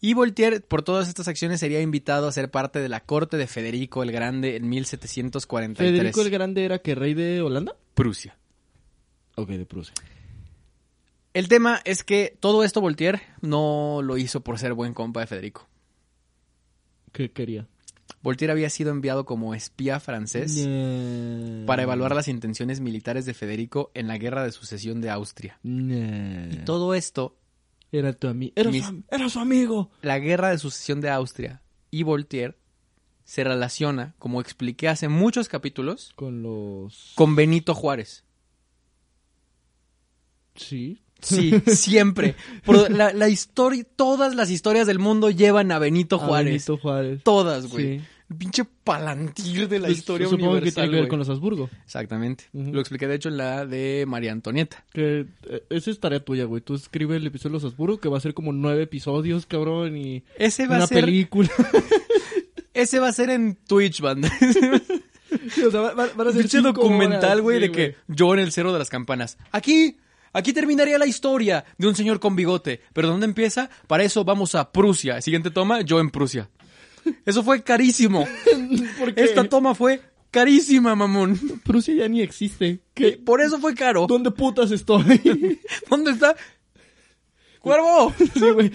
Y Voltaire, por todas estas acciones, sería invitado a ser parte de la corte de Federico el Grande en 1743. ¿Federico el Grande era que rey de Holanda? Prusia. Ok, de Prusia. El tema es que todo esto Voltaire no lo hizo por ser buen compa de Federico. ¿Qué quería? Voltaire había sido enviado como espía francés para evaluar las intenciones militares de Federico en la guerra de sucesión de Austria. Y todo esto, Era tu amigo. Su, era su amigo. la guerra de sucesión de Austria y Voltaire se relaciona, como expliqué hace muchos capítulos, Con los... con Benito Juárez. Sí. Sí, [laughs] siempre. Por la, la historia, todas las historias del mundo llevan a Benito A Juárez. Benito Juárez. Todas, güey. Sí. El pinche palantir de la Pues, historia Supongo que universal, tiene que ver güey. con los Habsburgo. Exactamente. Lo expliqué, de hecho, en la de María Antonieta. Que eh, esa es tarea tuya, güey. Tú escribe el episodio de los Habsburgo, que va a ser como nueve episodios, cabrón, y Ese va una a ser, película. [laughs] ese va a ser en Twitch, banda. [laughs] o sea, va- va- van a ser documental, horas, güey, sí, de que yo en el cero de las campanas. Aquí, aquí terminaría la historia de un señor con bigote. Pero ¿dónde empieza? Para eso vamos a Prusia. Siguiente toma, yo en Prusia. Eso fue carísimo. [laughs] ¿Por qué? Esta toma fue carísima, mamón. Prusia ya ni existe. ¿Qué? Por eso fue caro. ¿Dónde putas estoy? [laughs] ¿Dónde está? ¡Cuervo! [laughs] sí, güey.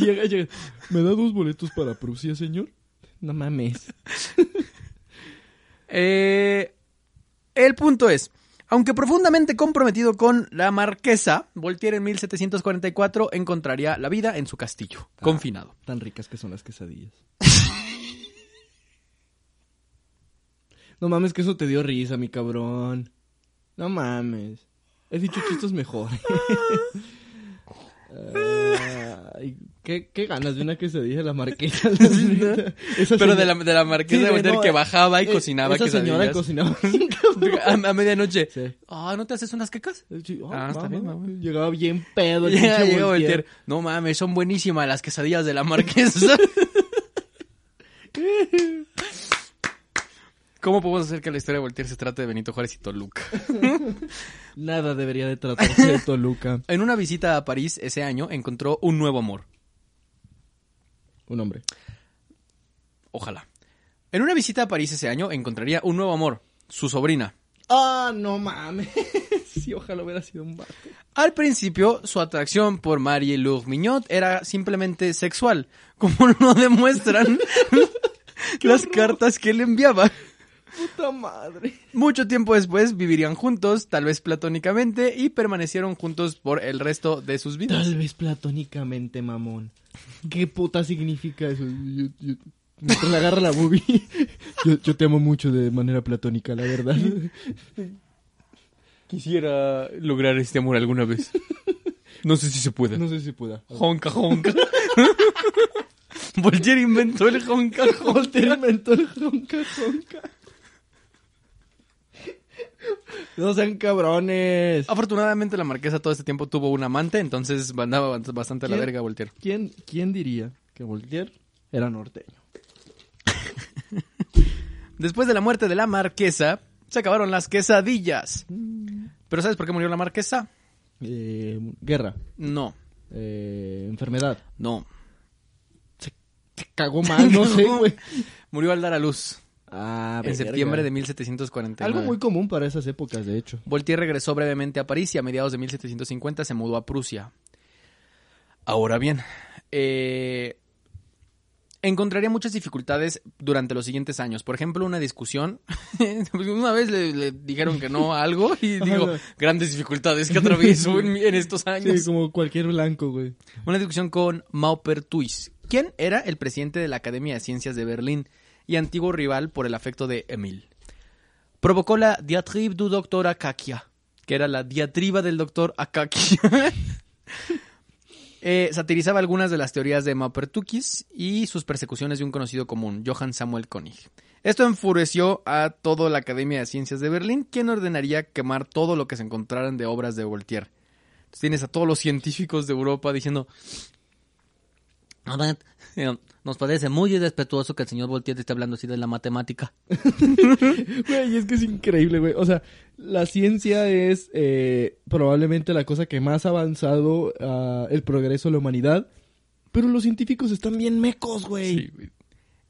Llega, llega. ¿Me da dos boletos para Prusia, señor? No mames. Eh, el punto es, aunque profundamente comprometido con la marquesa, Voltaire en 1744 encontraría la vida en su castillo, confinado. Tan ricas que son las quesadillas. [laughs] no mames, que eso te dio risa, mi cabrón. No mames. He dicho chistes mejor. [laughs] Ay, ¿qué, qué ganas de una quesadilla de la marquesa. [laughs] la neta. Esa Pero señora- de la, de la marquesa Sí, de no, que eh, bajaba y eh, cocinaba Esa señora cocinaba. [laughs] a, a medianoche. Sí. Ah, ¿no te haces unas quecas? Sí, Ah, está bien, mamá. mamá. Llegaba bien pedo. el [laughs] Llega, pinche llega Voltaire. Voltaire. No mames, son buenísimas las quesadillas de la marquesa. ¿Cómo podemos hacer que la historia de Voltaire se trate de Benito Juárez y Toluca? [laughs] Nada debería de tratarse de Toluca. [laughs] En una visita a París ese año encontró un nuevo amor. Un hombre. Ojalá. En una visita a París ese año encontraría un nuevo amor, su sobrina. Ah, no mames. [laughs] sí, ojalá hubiera sido un vato. Al principio, su atracción por Marie-Laure Mignot era simplemente sexual, como lo demuestran las cartas que le enviaba. Puta madre. Mucho tiempo después vivirían juntos, tal vez platónicamente, y permanecieron juntos por el resto de sus vidas. Tal vez platónicamente, mamón. ¿Qué puta significa eso? Yo, yo- mientras le agarra la boobie. [laughs] Yo, yo te amo mucho de manera platónica, la verdad. Quisiera lograr este amor alguna vez. No sé si se puede. No sé si pueda. Honka, honka. [laughs] Voltaire inventó el honka, honka. Voltaire inventó el jonca, jonca. [laughs] No sean cabrones. Afortunadamente la marquesa todo este tiempo tuvo un amante, entonces mandaba bastante a la verga Voltaire. ¿Quién, ¿Quién diría que Voltaire era norteño? [laughs] Después de la muerte de la marquesa, se acabaron las quesadillas. ¿Pero sabes por qué murió la marquesa? Eh, guerra. No, Eh, enfermedad. no. Se cagó mal, no [laughs] sé, güey. Murió al dar a luz Ah, en verga. septiembre de 1749. Algo muy común para esas épocas, de hecho. Voltaire regresó brevemente a París y a mediados de 1750 se mudó a Prusia. Ahora bien, eh, encontraría muchas dificultades durante los siguientes años. Por ejemplo, una discusión. [laughs] una vez le, le dijeron que no a algo y [laughs] digo, grandes dificultades que atravieso en estos años. Sí, como cualquier blanco, güey. Una discusión con Maupertuis, quien era el presidente de la Academia de Ciencias de Berlín y antiguo rival por el afecto de Emil. Provocó la diatribe du doctor Akakia, que era la diatriba del doctor Akakia. [laughs] Eh, satirizaba algunas de las teorías de Maupertuis y sus persecuciones de un conocido común, Johann Samuel Koenig. Esto enfureció a toda la Academia de Ciencias de Berlín, quien ordenaría quemar todo lo que se encontraran de obras de Voltaire. Tienes a todos los científicos de Europa diciendo, "A ver, eh, nos parece muy irrespetuoso que el señor Voltaire esté hablando así de la matemática. [laughs] Güey, es que es increíble, güey. O sea, la ciencia es eh, probablemente la cosa que más ha avanzado ah, el progreso de la humanidad. Pero los científicos están bien mecos, güey. Sí, güey.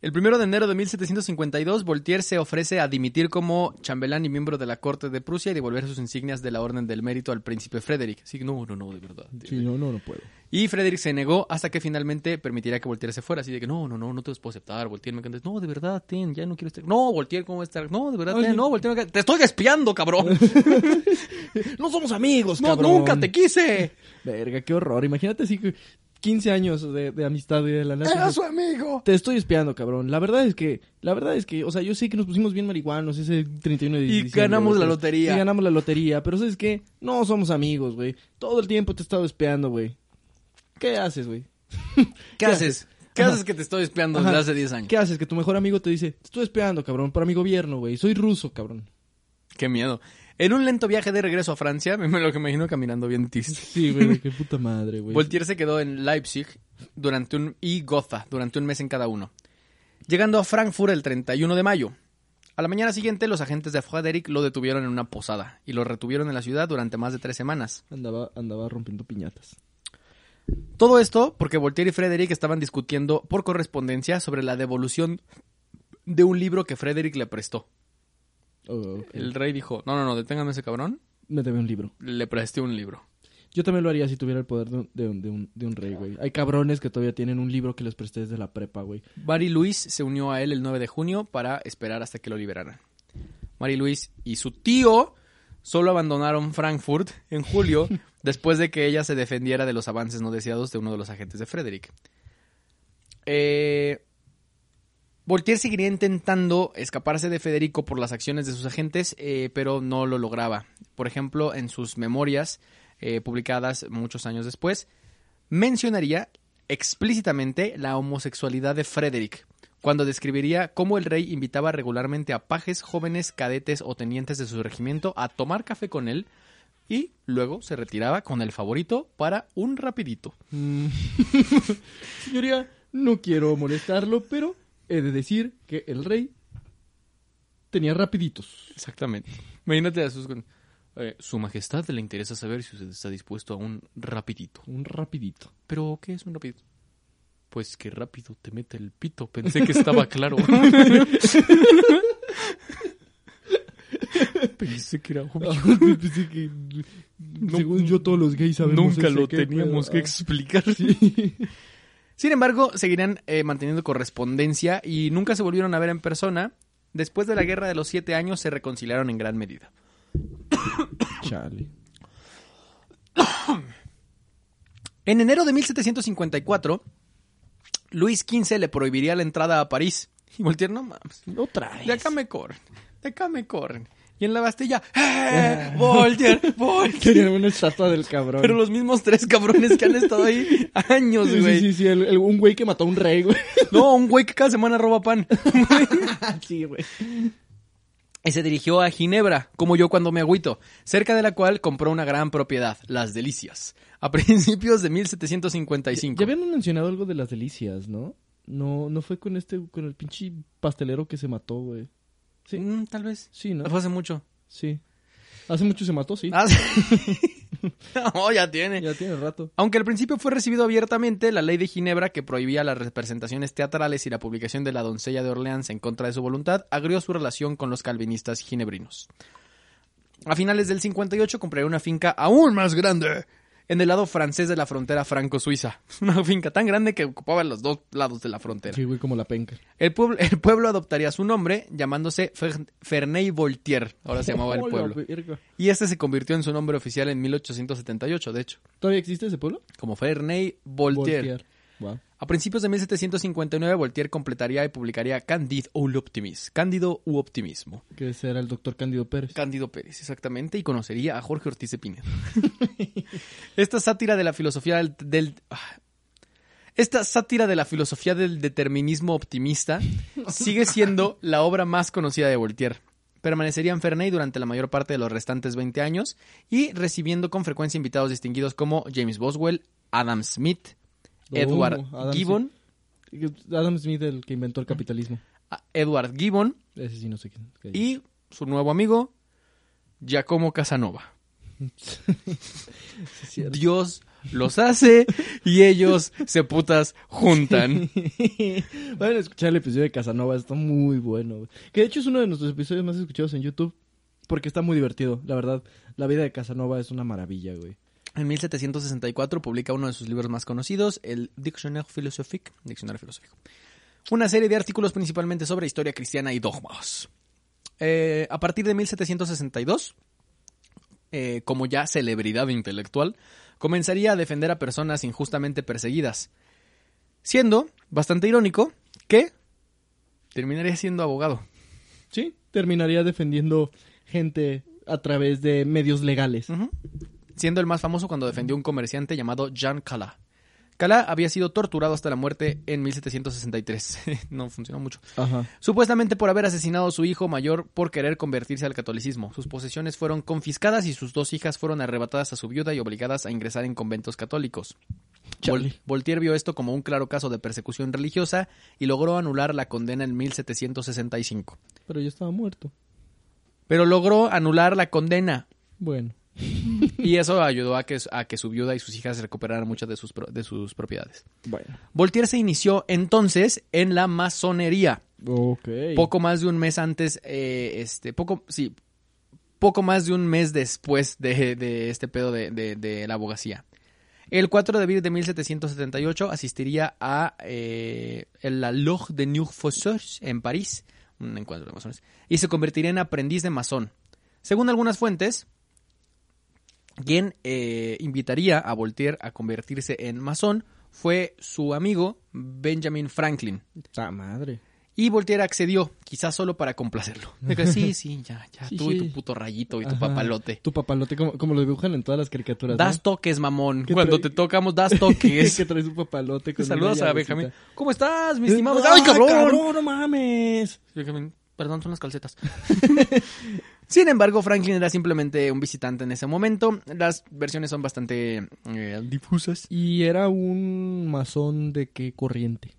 El primero de enero de 1752, Voltaire se ofrece a dimitir como chambelán y miembro de la corte de Prusia y devolver sus insignias de la Orden del Mérito al príncipe Frederick. Sí, no, no, no, de verdad. Sí, no, no, no puedo. Y Frederick se negó hasta que finalmente permitiría que Voltaire se fuera. Así de que no, no, no, no te los puedo aceptar. Voltaire me contesta, no, de verdad, ten, ya no quiero estar. No, Voltaire, ¿cómo va a estar? No, de verdad, Oye. ten, no, Voltaire, me... te estoy espiando, cabrón. [laughs] [laughs] No somos amigos, no, cabrón. nunca te quise. [laughs] Verga, qué horror. Imagínate que 15 años de, de amistad y de la nada. Era su amigo. Te estoy espiando, cabrón. La verdad es que, la verdad es que, o sea, yo sé que nos pusimos bien marihuanos ese 31 de Y diciembre. ganamos güey, la lotería. Y ganamos la lotería, pero ¿sabes qué? No somos amigos, güey. Todo el tiempo te he estado espiando, güey. ¿Qué haces, güey? ¿Qué, haces? ¿Qué Ajá. haces que te estoy espiando desde hace 10 años? ¿Qué haces? Que tu mejor amigo te dice, te estoy espiando, cabrón, para mi gobierno, güey. Soy ruso, cabrón. Qué miedo. En un lento viaje de regreso a Francia, [laughs] me lo que imagino caminando bien triste. Sí, güey, qué puta madre, güey. Voltaire se quedó en Leipzig durante un, y Gotha durante un mes en cada uno, llegando a Frankfurt el 31 de mayo. A la mañana siguiente, los agentes de Frederick lo detuvieron en una posada y lo retuvieron en la ciudad durante más de tres semanas. Andaba, andaba rompiendo piñatas. Todo esto porque Voltaire y Frederick estaban discutiendo por correspondencia sobre la devolución de un libro que Frederick le prestó. Oh. El rey dijo, no, no, no, deténgame ese cabrón, Me debe un libro. le presté un libro. Yo también lo haría si tuviera el poder de un, de un, de un, de un rey, güey. Hay cabrones que todavía tienen un libro que les presté desde la prepa, güey. Mary Louise se unió a él el 9 de junio para esperar hasta que lo liberaran. Mary Louise y su tío solo abandonaron Frankfurt en julio [laughs] después de que ella se defendiera de los avances no deseados de uno de los agentes de Frederick. Eh, Voltaire seguiría intentando escaparse de Federico por las acciones de sus agentes, eh, pero no lo lograba. Por ejemplo, en sus memorias, eh, publicadas muchos años después, mencionaría explícitamente la homosexualidad de Frederick, cuando describiría cómo el rey invitaba regularmente a pajes, jóvenes, cadetes o tenientes de su regimiento a tomar café con él y luego se retiraba con el favorito para un rapidito. Mm. [laughs] Señoría, no quiero molestarlo, pero he de decir que el rey tenía rapiditos. Exactamente. Imagínate a sus... eh, su majestad le interesa saber si usted está dispuesto a un rapidito. Un rapidito. ¿Pero qué es un rapidito? Pues que rápido te mete el pito. Pensé que estaba [laughs] claro. Pensé que era obvio. [laughs] Pensé que, según yo, todos los gays sabemos Nunca lo ¿qué teníamos pedo? que Ah, explicar. sí. Sin embargo, seguirían eh, manteniendo correspondencia y nunca se volvieron a ver en persona. Después de la Guerra de los Siete Años se reconciliaron en gran medida. [coughs] Chale. [coughs] En enero de 1754, Luis XV le prohibiría la entrada a París. Y Voltaire, no mames, Otra vez. de acá me corren, de acá me corren. Y en la Bastilla, [laughs] ¡eh! Voltaire. Querían una estatua del cabrón. Pero los mismos tres cabrones que han estado ahí años, Sí, güey. sí, sí, sí, el- el- un güey que mató a un rey, güey. [laughs] No, un güey que cada semana roba pan. [laughs] sí, güey. y se dirigió a Ginebra, como yo cuando me agüito, cerca de la cual compró una gran propiedad, Las Delicias, a principios de 1755. Ya habían mencionado algo de las delicias, ¿no? No, no fue con este, con el pinche pastelero que se mató, güey. Sí, Mm, tal vez. sí, ¿no? Fue hace mucho. Sí. Hace mucho se mató, sí. Ah, sí. [laughs] no, ya tiene. Ya tiene rato. Aunque al principio fue recibido abiertamente, la ley de Ginebra, que prohibía las representaciones teatrales y la publicación de la doncella de Orleans en contra de su voluntad, agrió su relación con los calvinistas ginebrinos. A finales del 58 compraría una finca aún más grande en el lado francés de la frontera franco-suiza. [laughs] Una finca tan grande que ocupaba los dos lados de la frontera. Sí, güey, como la penca. El, pueblo, [laughs] el pueblo adoptaría su nombre llamándose Fer- Ferney-Voltaire. Ahora se llamaba el pueblo. Y este se convirtió en su nombre oficial en 1878, de hecho. ¿Todavía existe ese pueblo? Como Ferney Voltaire. Wow. A principios de 1759, Voltaire completaría y publicaría Candide ou l'Optimisme, Cándido u Optimismo. Que ese era el doctor Cándido Pérez. Cándido Pérez, exactamente, y conocería a Jorge Ortiz de Pinedo. [laughs] Esta sátira de la filosofía del, del- ah. esta sátira de la filosofía del determinismo optimista sigue siendo la obra más conocida de Voltaire. Permanecería en Ferney durante la mayor parte de los restantes 20 años y recibiendo con frecuencia invitados distinguidos como James Boswell, Adam Smith, Edward Oh, Adam Gibbon, Adam Smith, el que inventó el capitalismo. a- Edward Gibbon Ese sí no sé quién. y su nuevo amigo Giacomo Casanova. [laughs] Sí. Dios los hace y ellos se putas juntan. [laughs] Vayan a escuchar el episodio de Casanova, está muy bueno. Que de hecho es uno de nuestros episodios más escuchados en YouTube. Porque está muy divertido, la verdad. La vida de Casanova es una maravilla, güey. En 1764 publica uno de sus libros más conocidos, el Dictionnaire Philosophique, Diccionario Filosófico. Una serie de artículos principalmente sobre historia cristiana y dogmas. Eh, a partir de 1762, eh, como ya celebridad intelectual, comenzaría a defender a personas injustamente perseguidas. Siendo bastante irónico que terminaría siendo abogado. Sí, terminaría defendiendo gente a través de medios legales. Ujú. Siendo el más famoso cuando defendió a un comerciante llamado Jean Cala. Cala había sido torturado hasta la muerte en 1763. [laughs] no funcionó mucho. Ajá. Supuestamente por haber asesinado a su hijo mayor por querer convertirse al catolicismo. Sus posesiones fueron confiscadas y sus dos hijas fueron arrebatadas a su viuda y obligadas a ingresar en conventos católicos. Vol- Voltaire vio esto como un claro caso de persecución religiosa y logró anular la condena en 1765. Pero ya estaba muerto. Pero logró anular la condena. Bueno. [laughs] Y eso ayudó a que, a que su viuda y sus hijas recuperaran muchas de sus, pro- de sus propiedades. Bueno. Voltaire se inició entonces en la masonería. Ok. Poco más de un mes antes, eh, este, poco, sí, poco más de un mes después de, de este pedo de, de- de la abogacía. El 4 de abril de 1778 asistiría a eh, la Loge de New Fosseurs en París, un encuentro de masones, y se convertiría en aprendiz de masón. Según algunas fuentes, quien eh, invitaría a Voltaire a convertirse en masón fue su amigo Benjamin Franklin. ¡Ta madre! Y Voltaire accedió, quizás solo para complacerlo. [laughs] Sí, sí, ya, ya, Sí, tú y tu puto rayito y tu papalote. Tu papalote, como, como lo dibujan en todas las caricaturas. ¿no? Das toques, mamón. ¿Qué Cuando te tocamos, das [laughs] toques. [laughs] que traes un papalote con Saludos a. Benjamín. ¿Cómo estás, mi Eh, estimado? ¡Ay, ¡Ay, cabrón! cabrón! ¡No mames! Benjamín, Perdón, son las calcetas. Sin embargo, Franklin era simplemente un visitante en ese momento. Las versiones son bastante eh, difusas. Y era un masón de qué corriente.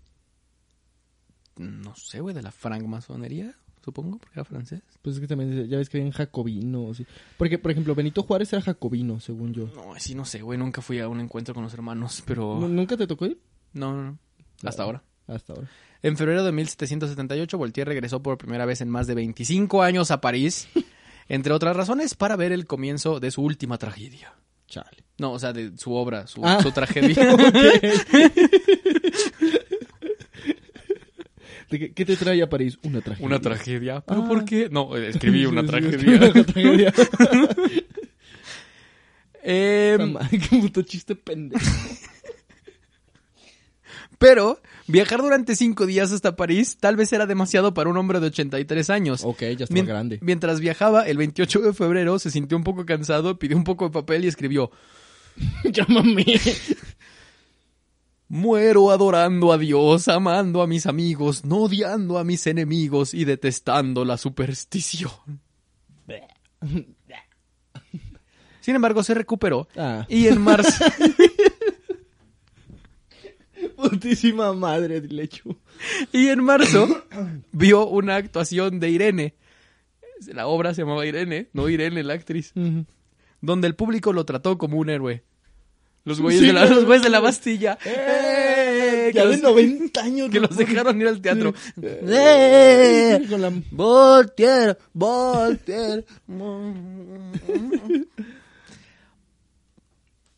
No sé, güey, de la francmasonería, supongo, porque era francés. Pues es que también ya ves que habían jacobinos. Porque, por ejemplo, Benito Juárez era jacobino, según yo. No, sí, no sé, güey, nunca fui a un encuentro con los hermanos, pero... ¿Nu- ¿Nunca te tocó ir? No, no, no. Hasta ahora. Hasta ahora. En febrero de 1778, Voltaire regresó por primera vez en más de 25 años a París, entre otras razones, para ver el comienzo de su última tragedia. Chale. No, o sea, de su obra, su, Ah. su tragedia. [laughs] [laughs] ¿De qué, te trae a París? Una tragedia. Una tragedia. ¿Pero Ah. por qué? No, eh, escribí una tragedia. [laughs] Una tragedia. Madre, qué puto chiste pendejo. pero viajar durante cinco días hasta París tal vez era demasiado para un hombre de 83 años. Ok, ya está Mien- grande. Mientras viajaba, el 28 de febrero se sintió un poco cansado, pidió un poco de papel y escribió [laughs] Llámame. Muero adorando a Dios, amando a mis amigos, no odiando a mis enemigos y detestando la superstición. [laughs] Sin embargo, se recuperó Ah, y en marzo, [laughs] putísima madre de lecho. y en marzo vio una actuación de Irene. La obra se llamaba Irene, no Irene la actriz, donde el público lo trató como un héroe. Los güeyes, Sí, de, la, no, los güeyes de la no. Bastilla. ¡Eh! que Ya de los- 90 años. que los dejaron ir al teatro. ¡Eh! Con la... Voltaire, Voltaire. [laughs]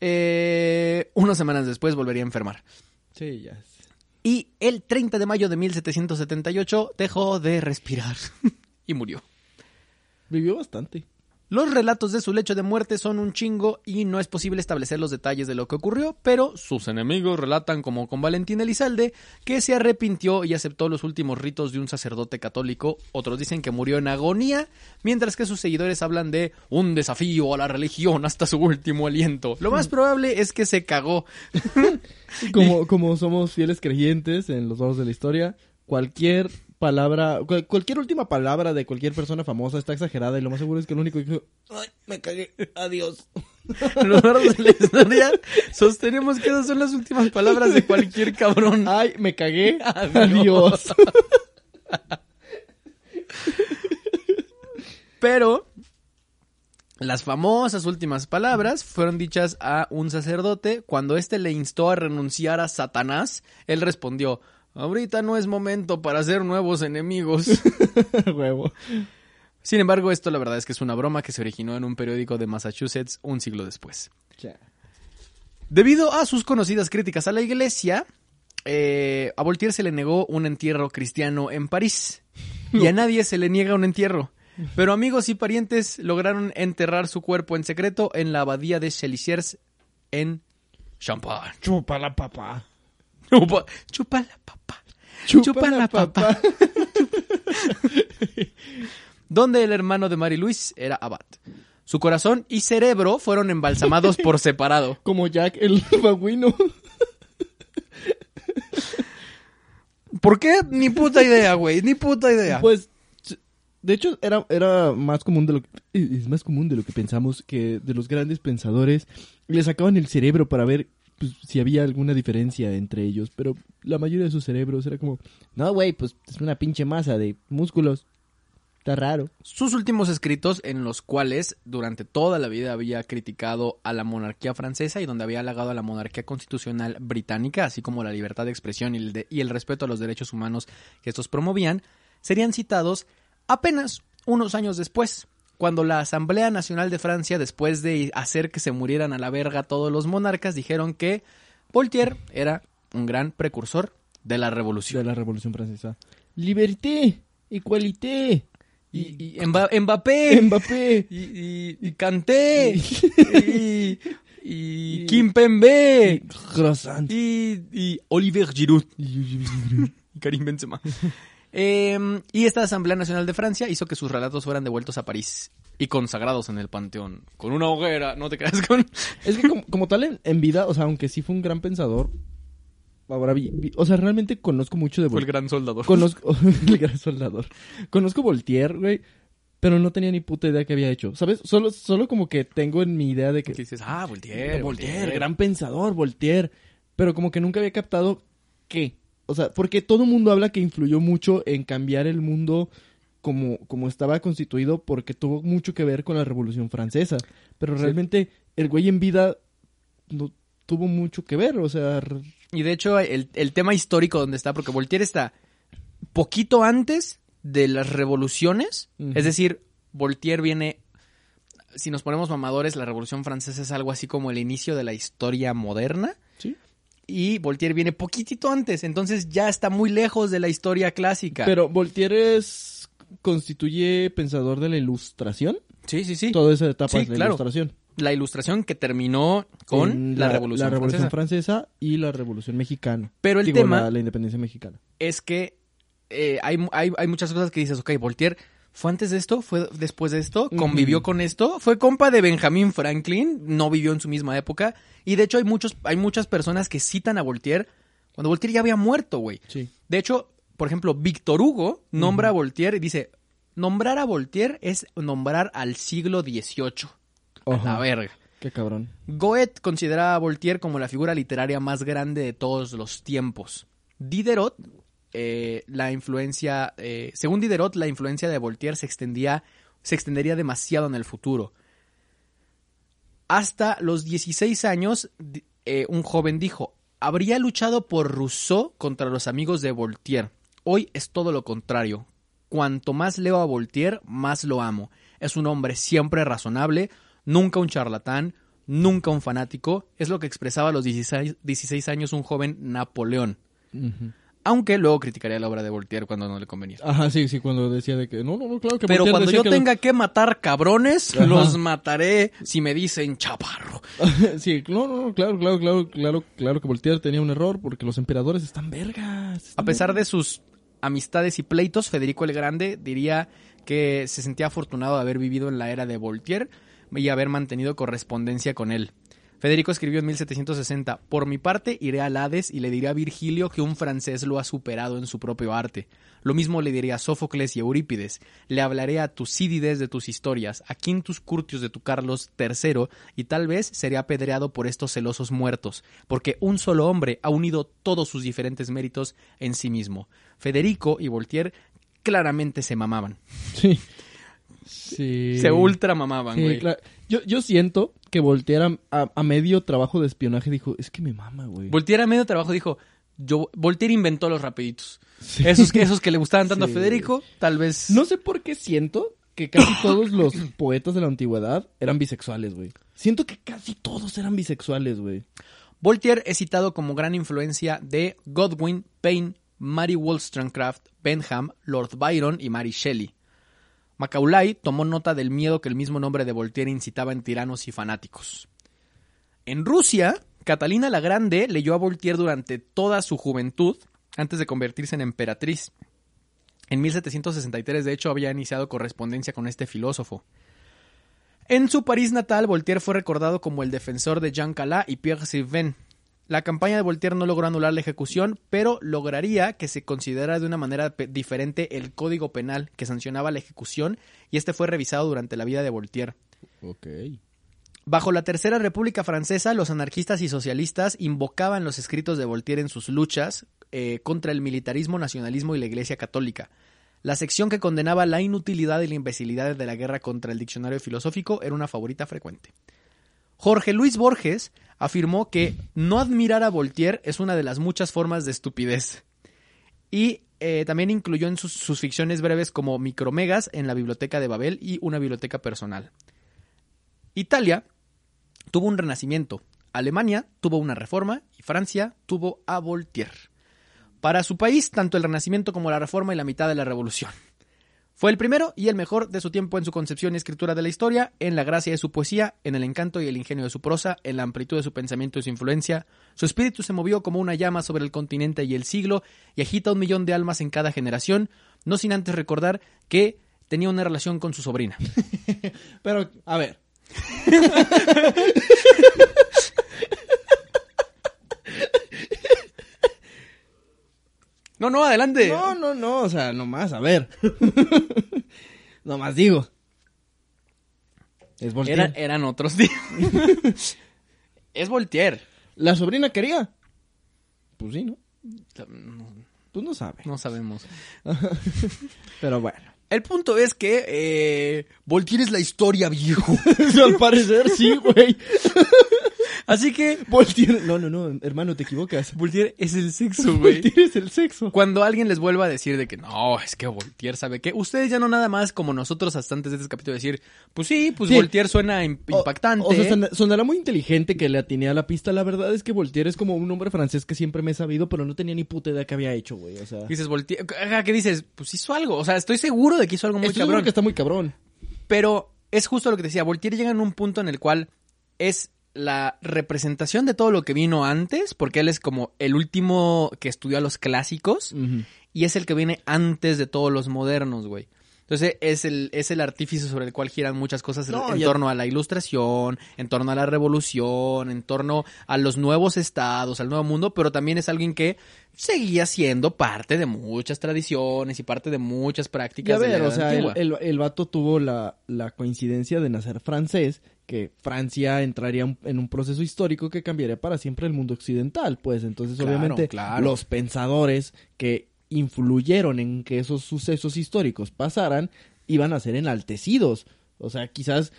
Eh, unas semanas después volvería a enfermar. Sí, ya. Y el 30 de mayo de 1778 dejó de respirar y murió. Vivió bastante. Los relatos de su lecho de muerte son un chingo y no es posible establecer los detalles de lo que ocurrió, pero sus enemigos relatan como con Valentín Elizalde que se arrepintió y aceptó los últimos ritos de un sacerdote católico. Otros dicen que murió en agonía, mientras que sus seguidores hablan de un desafío a la religión hasta su último aliento. Lo más probable es que se cagó. [laughs] Como, como somos fieles creyentes en los lados de la historia, cualquier palabra, cual- cualquier última palabra de cualquier persona famosa está exagerada y lo más seguro es que el único que dijo, ay, me cagué, adiós. [laughs] De la historia sostenemos que esas son las últimas palabras de cualquier cabrón. Ay, me cagué, [laughs] Adiós. adiós. Pero las famosas últimas palabras fueron dichas a un sacerdote cuando éste le instó a renunciar a Satanás. Él respondió, ahorita no es momento para hacer nuevos enemigos. [laughs] Huevo. Sin embargo, esto la verdad es que es una broma que se originó en un periódico de Massachusetts un siglo después. Debido a sus conocidas críticas a la iglesia, eh, a Voltaire se le negó un entierro cristiano en París. Y a nadie se le niega un entierro. Pero amigos y parientes lograron enterrar su cuerpo en secreto en la abadía de Chelissiers en Champagne. Chupa la papá. [laughs] Chupa, chupa la papa. Chupa la papa. [laughs] Donde el hermano de Mary Louise era abad. Su corazón y cerebro fueron embalsamados por [laughs] separado. Como Jack el babuino. ¿Por qué? Ni puta idea, güey. Ni puta idea. Pues, de hecho, era, era más común de lo que, es más común de lo que pensamos que de los grandes pensadores le sacaban el cerebro para ver pues, si había alguna diferencia entre ellos, pero la mayoría de sus cerebros era como, no, güey, pues es una pinche masa de músculos. Está raro. Sus últimos escritos, en los cuales durante toda la vida había criticado a la monarquía francesa y donde había halagado a la monarquía constitucional británica, así como la libertad de expresión y el, de- y el respeto a los derechos humanos que estos promovían, serían citados apenas unos años después, cuando la Asamblea Nacional de Francia, después de hacer que se murieran a la verga todos los monarcas, dijeron que Voltaire era un gran precursor de la revolución. De la Revolución Francesa. Liberté, igualité, Y, y Mba- Mbappé. Mbappé. y, y, y Kanté, y, y [laughs] Kimpembe, Croissant. y, y Oliver Giroud, y Karim Benzema. Eh, y esta Asamblea Nacional de Francia hizo que sus relatos fueran devueltos a París y consagrados en el Panteón, con una hoguera, no te creas con... [laughs] Es que como, como tal en, en vida, o sea, aunque sí fue un gran pensador, ahora vi, vi- o sea, realmente conozco mucho de Fue el Voltaire. gran soldador. Conozco, [laughs] [laughs] el gran soldador. Conozco Voltaire, güey, pero no tenía ni puta idea que había hecho. ¿Sabes? Solo, solo como que tengo en mi idea de que... Que dices, ah, Voltaire, Voltaire, gran pensador, Voltaire. Pero como que nunca había captado qué. O sea, porque todo el mundo habla que influyó mucho en cambiar el mundo como, como estaba constituido porque tuvo mucho que ver con la Revolución Francesa. Pero Sí. realmente el güey en vida no tuvo mucho que ver. O sea, Y de hecho, el, el tema histórico donde está, porque Voltaire está poquito antes de las revoluciones. Es decir, Voltaire viene. Si nos ponemos mamadores, la Revolución Francesa es algo así como el inicio de la historia moderna. Y Voltaire viene poquitito antes, entonces ya está muy lejos de la historia clásica. Pero Voltaire es, constituye pensador de la ilustración. sí, sí, sí. Toda esa etapa Sí, de la claro. ilustración. La ilustración que terminó con En la, Revolución, la Revolución Francesa. Francesa y la Revolución Mexicana. Pero el Digo, tema la- la independencia mexicana. es que eh, hay, hay, hay muchas cosas que dices, ok, Voltaire fue antes de esto, fue después de esto, convivió con esto, fue compa de Benjamin Franklin, no vivió en su misma época, y de hecho hay muchos, hay muchas personas que citan a Voltaire cuando Voltaire ya había muerto, güey. Sí. De hecho, por ejemplo, Víctor Hugo nombra a Voltaire y dice, nombrar a Voltaire es nombrar al siglo XVIII. A la verga. Qué cabrón. Goethe considera a Voltaire como la figura literaria más grande de todos los tiempos. Diderot, eh, la influencia, eh, según Diderot, la influencia de Voltaire se extendía, se extendería demasiado en el futuro. Hasta los 16 años, eh, un joven dijo, habría luchado por Rousseau contra los amigos de Voltaire. Hoy es todo lo contrario. Cuanto más leo a Voltaire, más lo amo. Es un hombre siempre razonable, nunca un charlatán, nunca un fanático. Es lo que expresaba a los 16, 16 años un joven Napoleón. Aunque luego criticaría la obra de Voltaire cuando no le convenía. Ajá, sí, sí, cuando decía de que no, no, no, claro que Pero Voltaire cuando yo que- tenga que matar cabrones, Ajá. los mataré si me dicen chaparro. [laughs] sí, no, no, no, claro, claro, claro, claro, claro que Voltaire tenía un error porque los emperadores están vergas. A pesar de sus amistades y pleitos, Federico el Grande diría que se sentía afortunado de haber vivido en la era de Voltaire y haber mantenido correspondencia con él. Federico escribió en 1760, Por mi parte iré al Hades y le diré a Virgilio que un francés lo ha superado en su propio arte. Lo mismo le diré a Sófocles y Eurípides. Le hablaré a Tucídides de tus historias, a Quintus Curtius de tu Carlos III, y tal vez seré apedreado por estos celosos muertos, porque un solo hombre ha unido todos sus diferentes méritos en sí mismo. Federico y Voltaire claramente se mamaban. Sí. Sí. Se ultra mamaban, Sí, güey. claro. Yo, yo siento que Voltaire a, a- a medio trabajo de espionaje dijo, es que me mama, güey. Voltaire a medio trabajo dijo, yo, Voltaire inventó los rapiditos. Esos, que, esos que le gustaban tanto Sí. a Federico, tal vez... No sé por qué siento que casi [coughs] todos los poetas de la antigüedad eran bisexuales, güey. Siento que casi todos eran bisexuales, güey. Voltaire es citado como gran influencia de Godwin, Paine, Mary Wollstonecraft, Bentham, Lord Byron y Mary Shelley. Macaulay tomó nota del miedo que el mismo nombre de Voltaire incitaba en tiranos y fanáticos. En Rusia, Catalina la Grande leyó a Voltaire durante toda su juventud, antes de convertirse en emperatriz. En 1763, de hecho, había iniciado correspondencia con este filósofo. En su París natal, Voltaire fue recordado como el defensor de Jean Calas y Pierre Sylvain. La campaña de Voltaire no logró anular la ejecución, pero lograría que se considerara de una manera diferente el código penal que sancionaba la ejecución, y este fue revisado durante la vida de Voltaire. Bajo la Tercera República Francesa, los anarquistas y socialistas invocaban los escritos de Voltaire en sus luchas eh, contra el militarismo, nacionalismo y la Iglesia Católica. La sección que condenaba la inutilidad y la imbecilidad de la guerra contra el diccionario filosófico era una favorita frecuente. Jorge Luis Borges afirmó que no admirar a Voltaire es una de las muchas formas de estupidez. Y eh, también incluyó en sus, sus ficciones breves como Micromegas en la Biblioteca de Babel y una biblioteca personal. Italia tuvo un renacimiento, Alemania tuvo una reforma y Francia tuvo a Voltaire. Para su país, tanto el renacimiento como la reforma y la mitad de la revolución. Fue el primero y el mejor de su tiempo en su concepción y escritura de la historia, en la gracia de su poesía, en el encanto y el ingenio de su prosa, en la amplitud de su pensamiento y su influencia. Su espíritu se movió como una llama sobre el continente y el siglo y agita un millón de almas en cada generación, no sin antes recordar que tenía una relación con su sobrina. [laughs] Pero, a ver. [laughs] No, no, adelante. No, no, no, o sea, nomás, a ver. [laughs] nomás digo. Es Voltaire. Era- eran otros días. [laughs] es Voltaire. ¿La sobrina quería? Pues sí, ¿no? Tú no sabes. No sabemos. [laughs] Pero bueno. El punto es que eh, Voltaire es la historia, viejo. Al parecer sí, güey. Así que Voltaire. No, no, no, hermano, te equivocas. Voltaire es el sexo, [laughs] güey. Voltaire es el sexo. Cuando alguien les vuelva a decir de que no, es que Voltaire sabe que ustedes ya no nada más como nosotros hasta antes de este capítulo decir, pues sí, pues Sí. Voltaire suena O- impactante. O, sea, son- sonará muy inteligente que le atiné a la pista. La verdad es que Voltaire es como un hombre francés que siempre me he sabido, pero no tenía ni puta idea que había hecho, güey. O sea, Dices Voltaire, ajá, ¿qué dices? Pues hizo algo. O sea, estoy seguro de que hizo algo muy estoy seguro cabrón. que está muy cabrón. Pero es justo lo que te decía, Voltaire llega en un punto en el cual es la representación de todo lo que vino antes, porque él es como el último que estudió a los clásicos y es el que viene antes de todos los modernos, güey. Entonces es el, es el artífice sobre el cual giran muchas cosas en- No, en ya- torno a la ilustración, en torno a la revolución, en torno a los nuevos estados, al nuevo mundo, pero también es alguien que seguía siendo parte de muchas tradiciones y parte de muchas Y prácticas. a de la ver, o sea, el, el, el vato tuvo la, la coincidencia de nacer francés, que Francia entraría en un proceso histórico que cambiaría para siempre el mundo occidental, pues entonces Claro, obviamente claro. los pensadores que influyeron en que esos sucesos históricos pasaran iban a ser enaltecidos. O sea, quizás,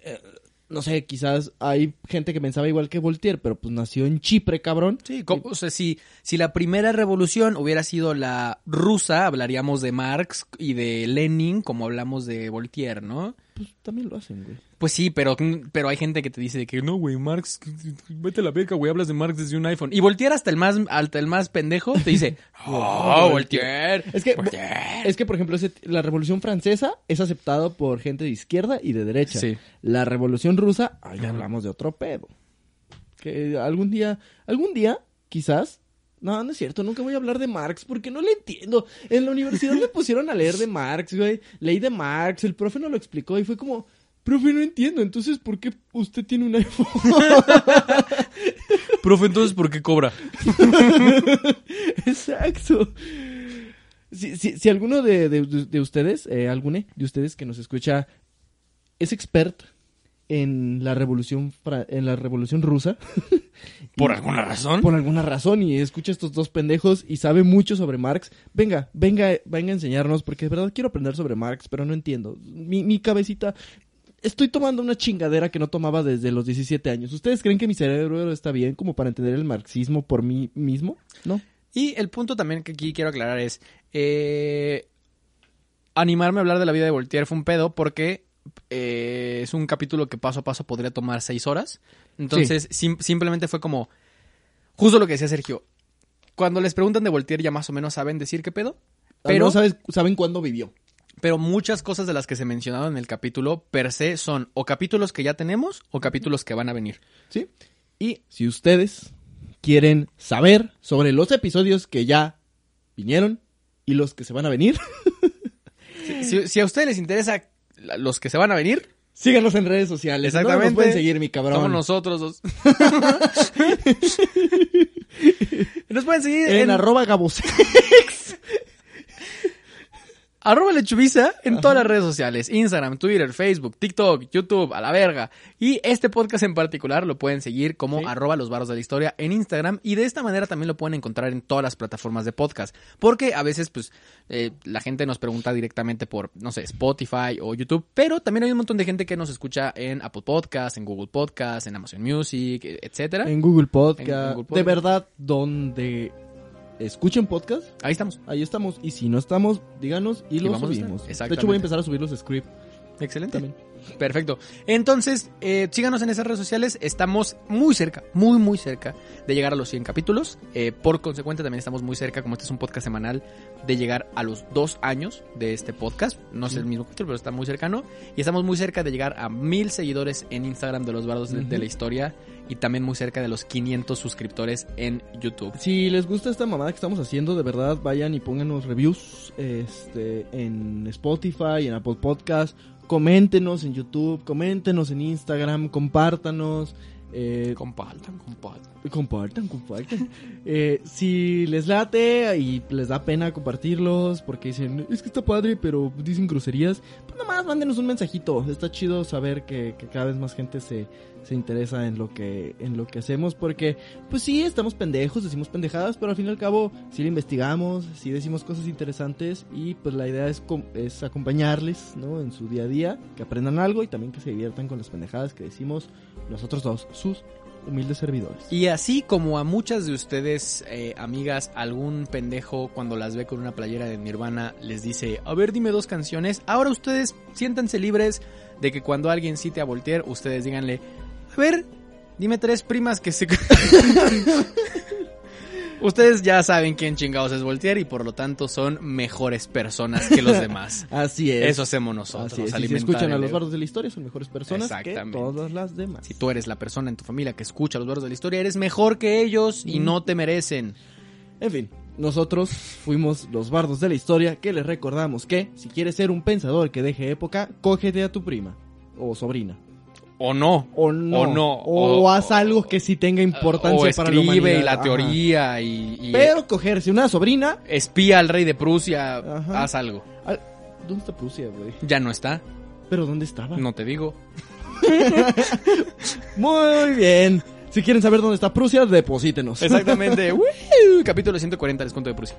eh, no sé, quizás hay gente que pensaba igual que Voltaire, pero pues nació en Chipre, cabrón. Sí, o sea, si, si la primera revolución hubiera sido la rusa, hablaríamos de Marx y de Lenin, como hablamos de Voltaire, ¿no? Pues también lo hacen, güey. Pues sí, pero, pero hay gente que te dice de que no, güey, Marx, vete a la beca, güey, hablas de Marx desde un iPhone. Y Voltaire hasta el más, hasta el más pendejo te dice, [laughs] oh, Voltaire. Es que, Voltaire. es que, por ejemplo, la Revolución Francesa es aceptado por gente de izquierda y de derecha. Sí. La Revolución Rusa, ahí hablamos de otro pedo. Que algún día, algún día, quizás... No, no es cierto, nunca voy a hablar de Marx porque no le entiendo. En la universidad me pusieron a leer de Marx, güey. Leí de Marx, el profe no lo explicó y fue como, profe, no entiendo, entonces, ¿por qué usted tiene un iPhone? [laughs] Profe, entonces, ¿por qué cobra? [laughs] Exacto. Si, si, si alguno de, de- de ustedes, eh, alguno de ustedes que nos escucha, es experto en la revolución en la revolución rusa, [laughs] ¿Por alguna razón? por alguna razón, y escucha estos dos pendejos y sabe mucho sobre Marx, venga, venga, venga a enseñarnos, porque de verdad quiero aprender sobre Marx, pero no entiendo. Mi, mi cabecita, estoy tomando una chingadera que no tomaba desde los 17 años. ¿Ustedes creen que mi cerebro está bien como para entender el marxismo por mí mismo? ¿No? Y el punto también que aquí quiero aclarar es, eh, animarme a hablar de la vida de Voltaire fue un pedo porque eh, es un capítulo que paso a paso podría tomar seis horas. Entonces, sim- simplemente fue como, justo lo que decía Sergio, cuando les preguntan de Voltaire ya más o menos saben decir qué pedo. Pero, no sabes, saben cuándo vivió. pero muchas cosas de las que se mencionaron en el capítulo per se son o capítulos que ya tenemos o capítulos que van a venir. ¿Sí? Y si ustedes quieren saber sobre los episodios que ya vinieron y los que se van a venir, [laughs] Si, si a ustedes les interesa los que se van a venir, síganos en redes sociales. Exactamente. Nos pueden seguir, mi cabrón. Somos nosotros dos. [laughs] [laughs] Nos pueden seguir en, en, arroba gabose. [laughs] arroba lechubiza en todas las redes sociales. Instagram, Twitter, Facebook, TikTok, YouTube, a la verga. Y este podcast en particular lo pueden seguir como Sí. arroba los barros de la historia en Instagram. Y de esta manera también lo pueden encontrar en todas las plataformas de podcast. Porque a veces, pues, eh, la gente nos pregunta directamente por, no sé, Spotify o YouTube. Pero también hay un montón de gente que nos escucha en Apple Podcast, en Google Podcast, en Amazon Music, etcétera. en Google Podcast. En Google De Podcast. verdad, donde escuchen podcast, Ahí estamos. ahí estamos. Y si no estamos, díganos y, Y los subimos. De hecho, voy a empezar a subir los scripts Excelente. también. Perfecto. Entonces, eh, síganos en esas redes sociales. Estamos muy cerca, muy, muy cerca de llegar a los 100 capítulos. Eh, por consecuente, también estamos muy cerca, como este es un podcast semanal, de llegar a los dos años de este podcast. No es el mismo capítulo, pero está muy cercano. Y estamos muy cerca de llegar a mil seguidores en Instagram de los bardos de, la historia. Y también muy cerca de los 500 suscriptores en YouTube. Si les gusta esta mamada que estamos haciendo, de verdad vayan y pónganos reviews este, en Spotify, en Apple Podcast. Coméntenos en YouTube, coméntenos en Instagram, compártanos. eh, Compartan, compartan. compartan, compartan. [laughs] Eh, si les late y les da pena compartirlos porque dicen, es que está padre, pero dicen groserías, pues nomás mándenos un mensajito. Está chido saber que, que cada vez más gente se, se interesa en lo que en lo que hacemos porque pues sí estamos pendejos decimos pendejadas pero al fin y al cabo sí le investigamos sí decimos cosas interesantes y pues la idea es es acompañarles no en su día a día que aprendan algo y también que se diviertan con las pendejadas que decimos nosotros dos sus humildes servidores. Y así como a muchas de ustedes, eh, amigas, algún pendejo cuando las ve con una playera de Nirvana les dice, a ver, dime dos canciones, ahora ustedes siéntanse libres de que cuando alguien cite a Voltaire, ustedes díganle, a ver, dime tres primas que se... [laughs] ustedes ya saben quién chingados es Voltaire y por lo tanto son mejores personas que los demás. [laughs] así es Eso hacemos nosotros. así es y si escuchan a los bardos de la historia son mejores personas que todas las demás Si tú eres la persona en tu familia que escucha los bardos de la historia, eres mejor que ellos y Mm. no te merecen. En fin, nosotros fuimos los bardos de la historia que les recordamos que si quieres ser un pensador que deje época, cógete a tu prima o sobrina. O no. O no. O no, O, o- haz algo que sí tenga importancia o para la humanidad. y la teoría y, y Pero cogerse una sobrina... espía al rey de Prusia, Ajá. haz algo. al- ¿Dónde está Prusia, güey? Ya no está, ¿Pero dónde estaba? no te digo. [laughs] Muy bien. Si quieren saber dónde está Prusia, deposítenos. Exactamente. [laughs] Capítulo 140, les cuento de Prusia.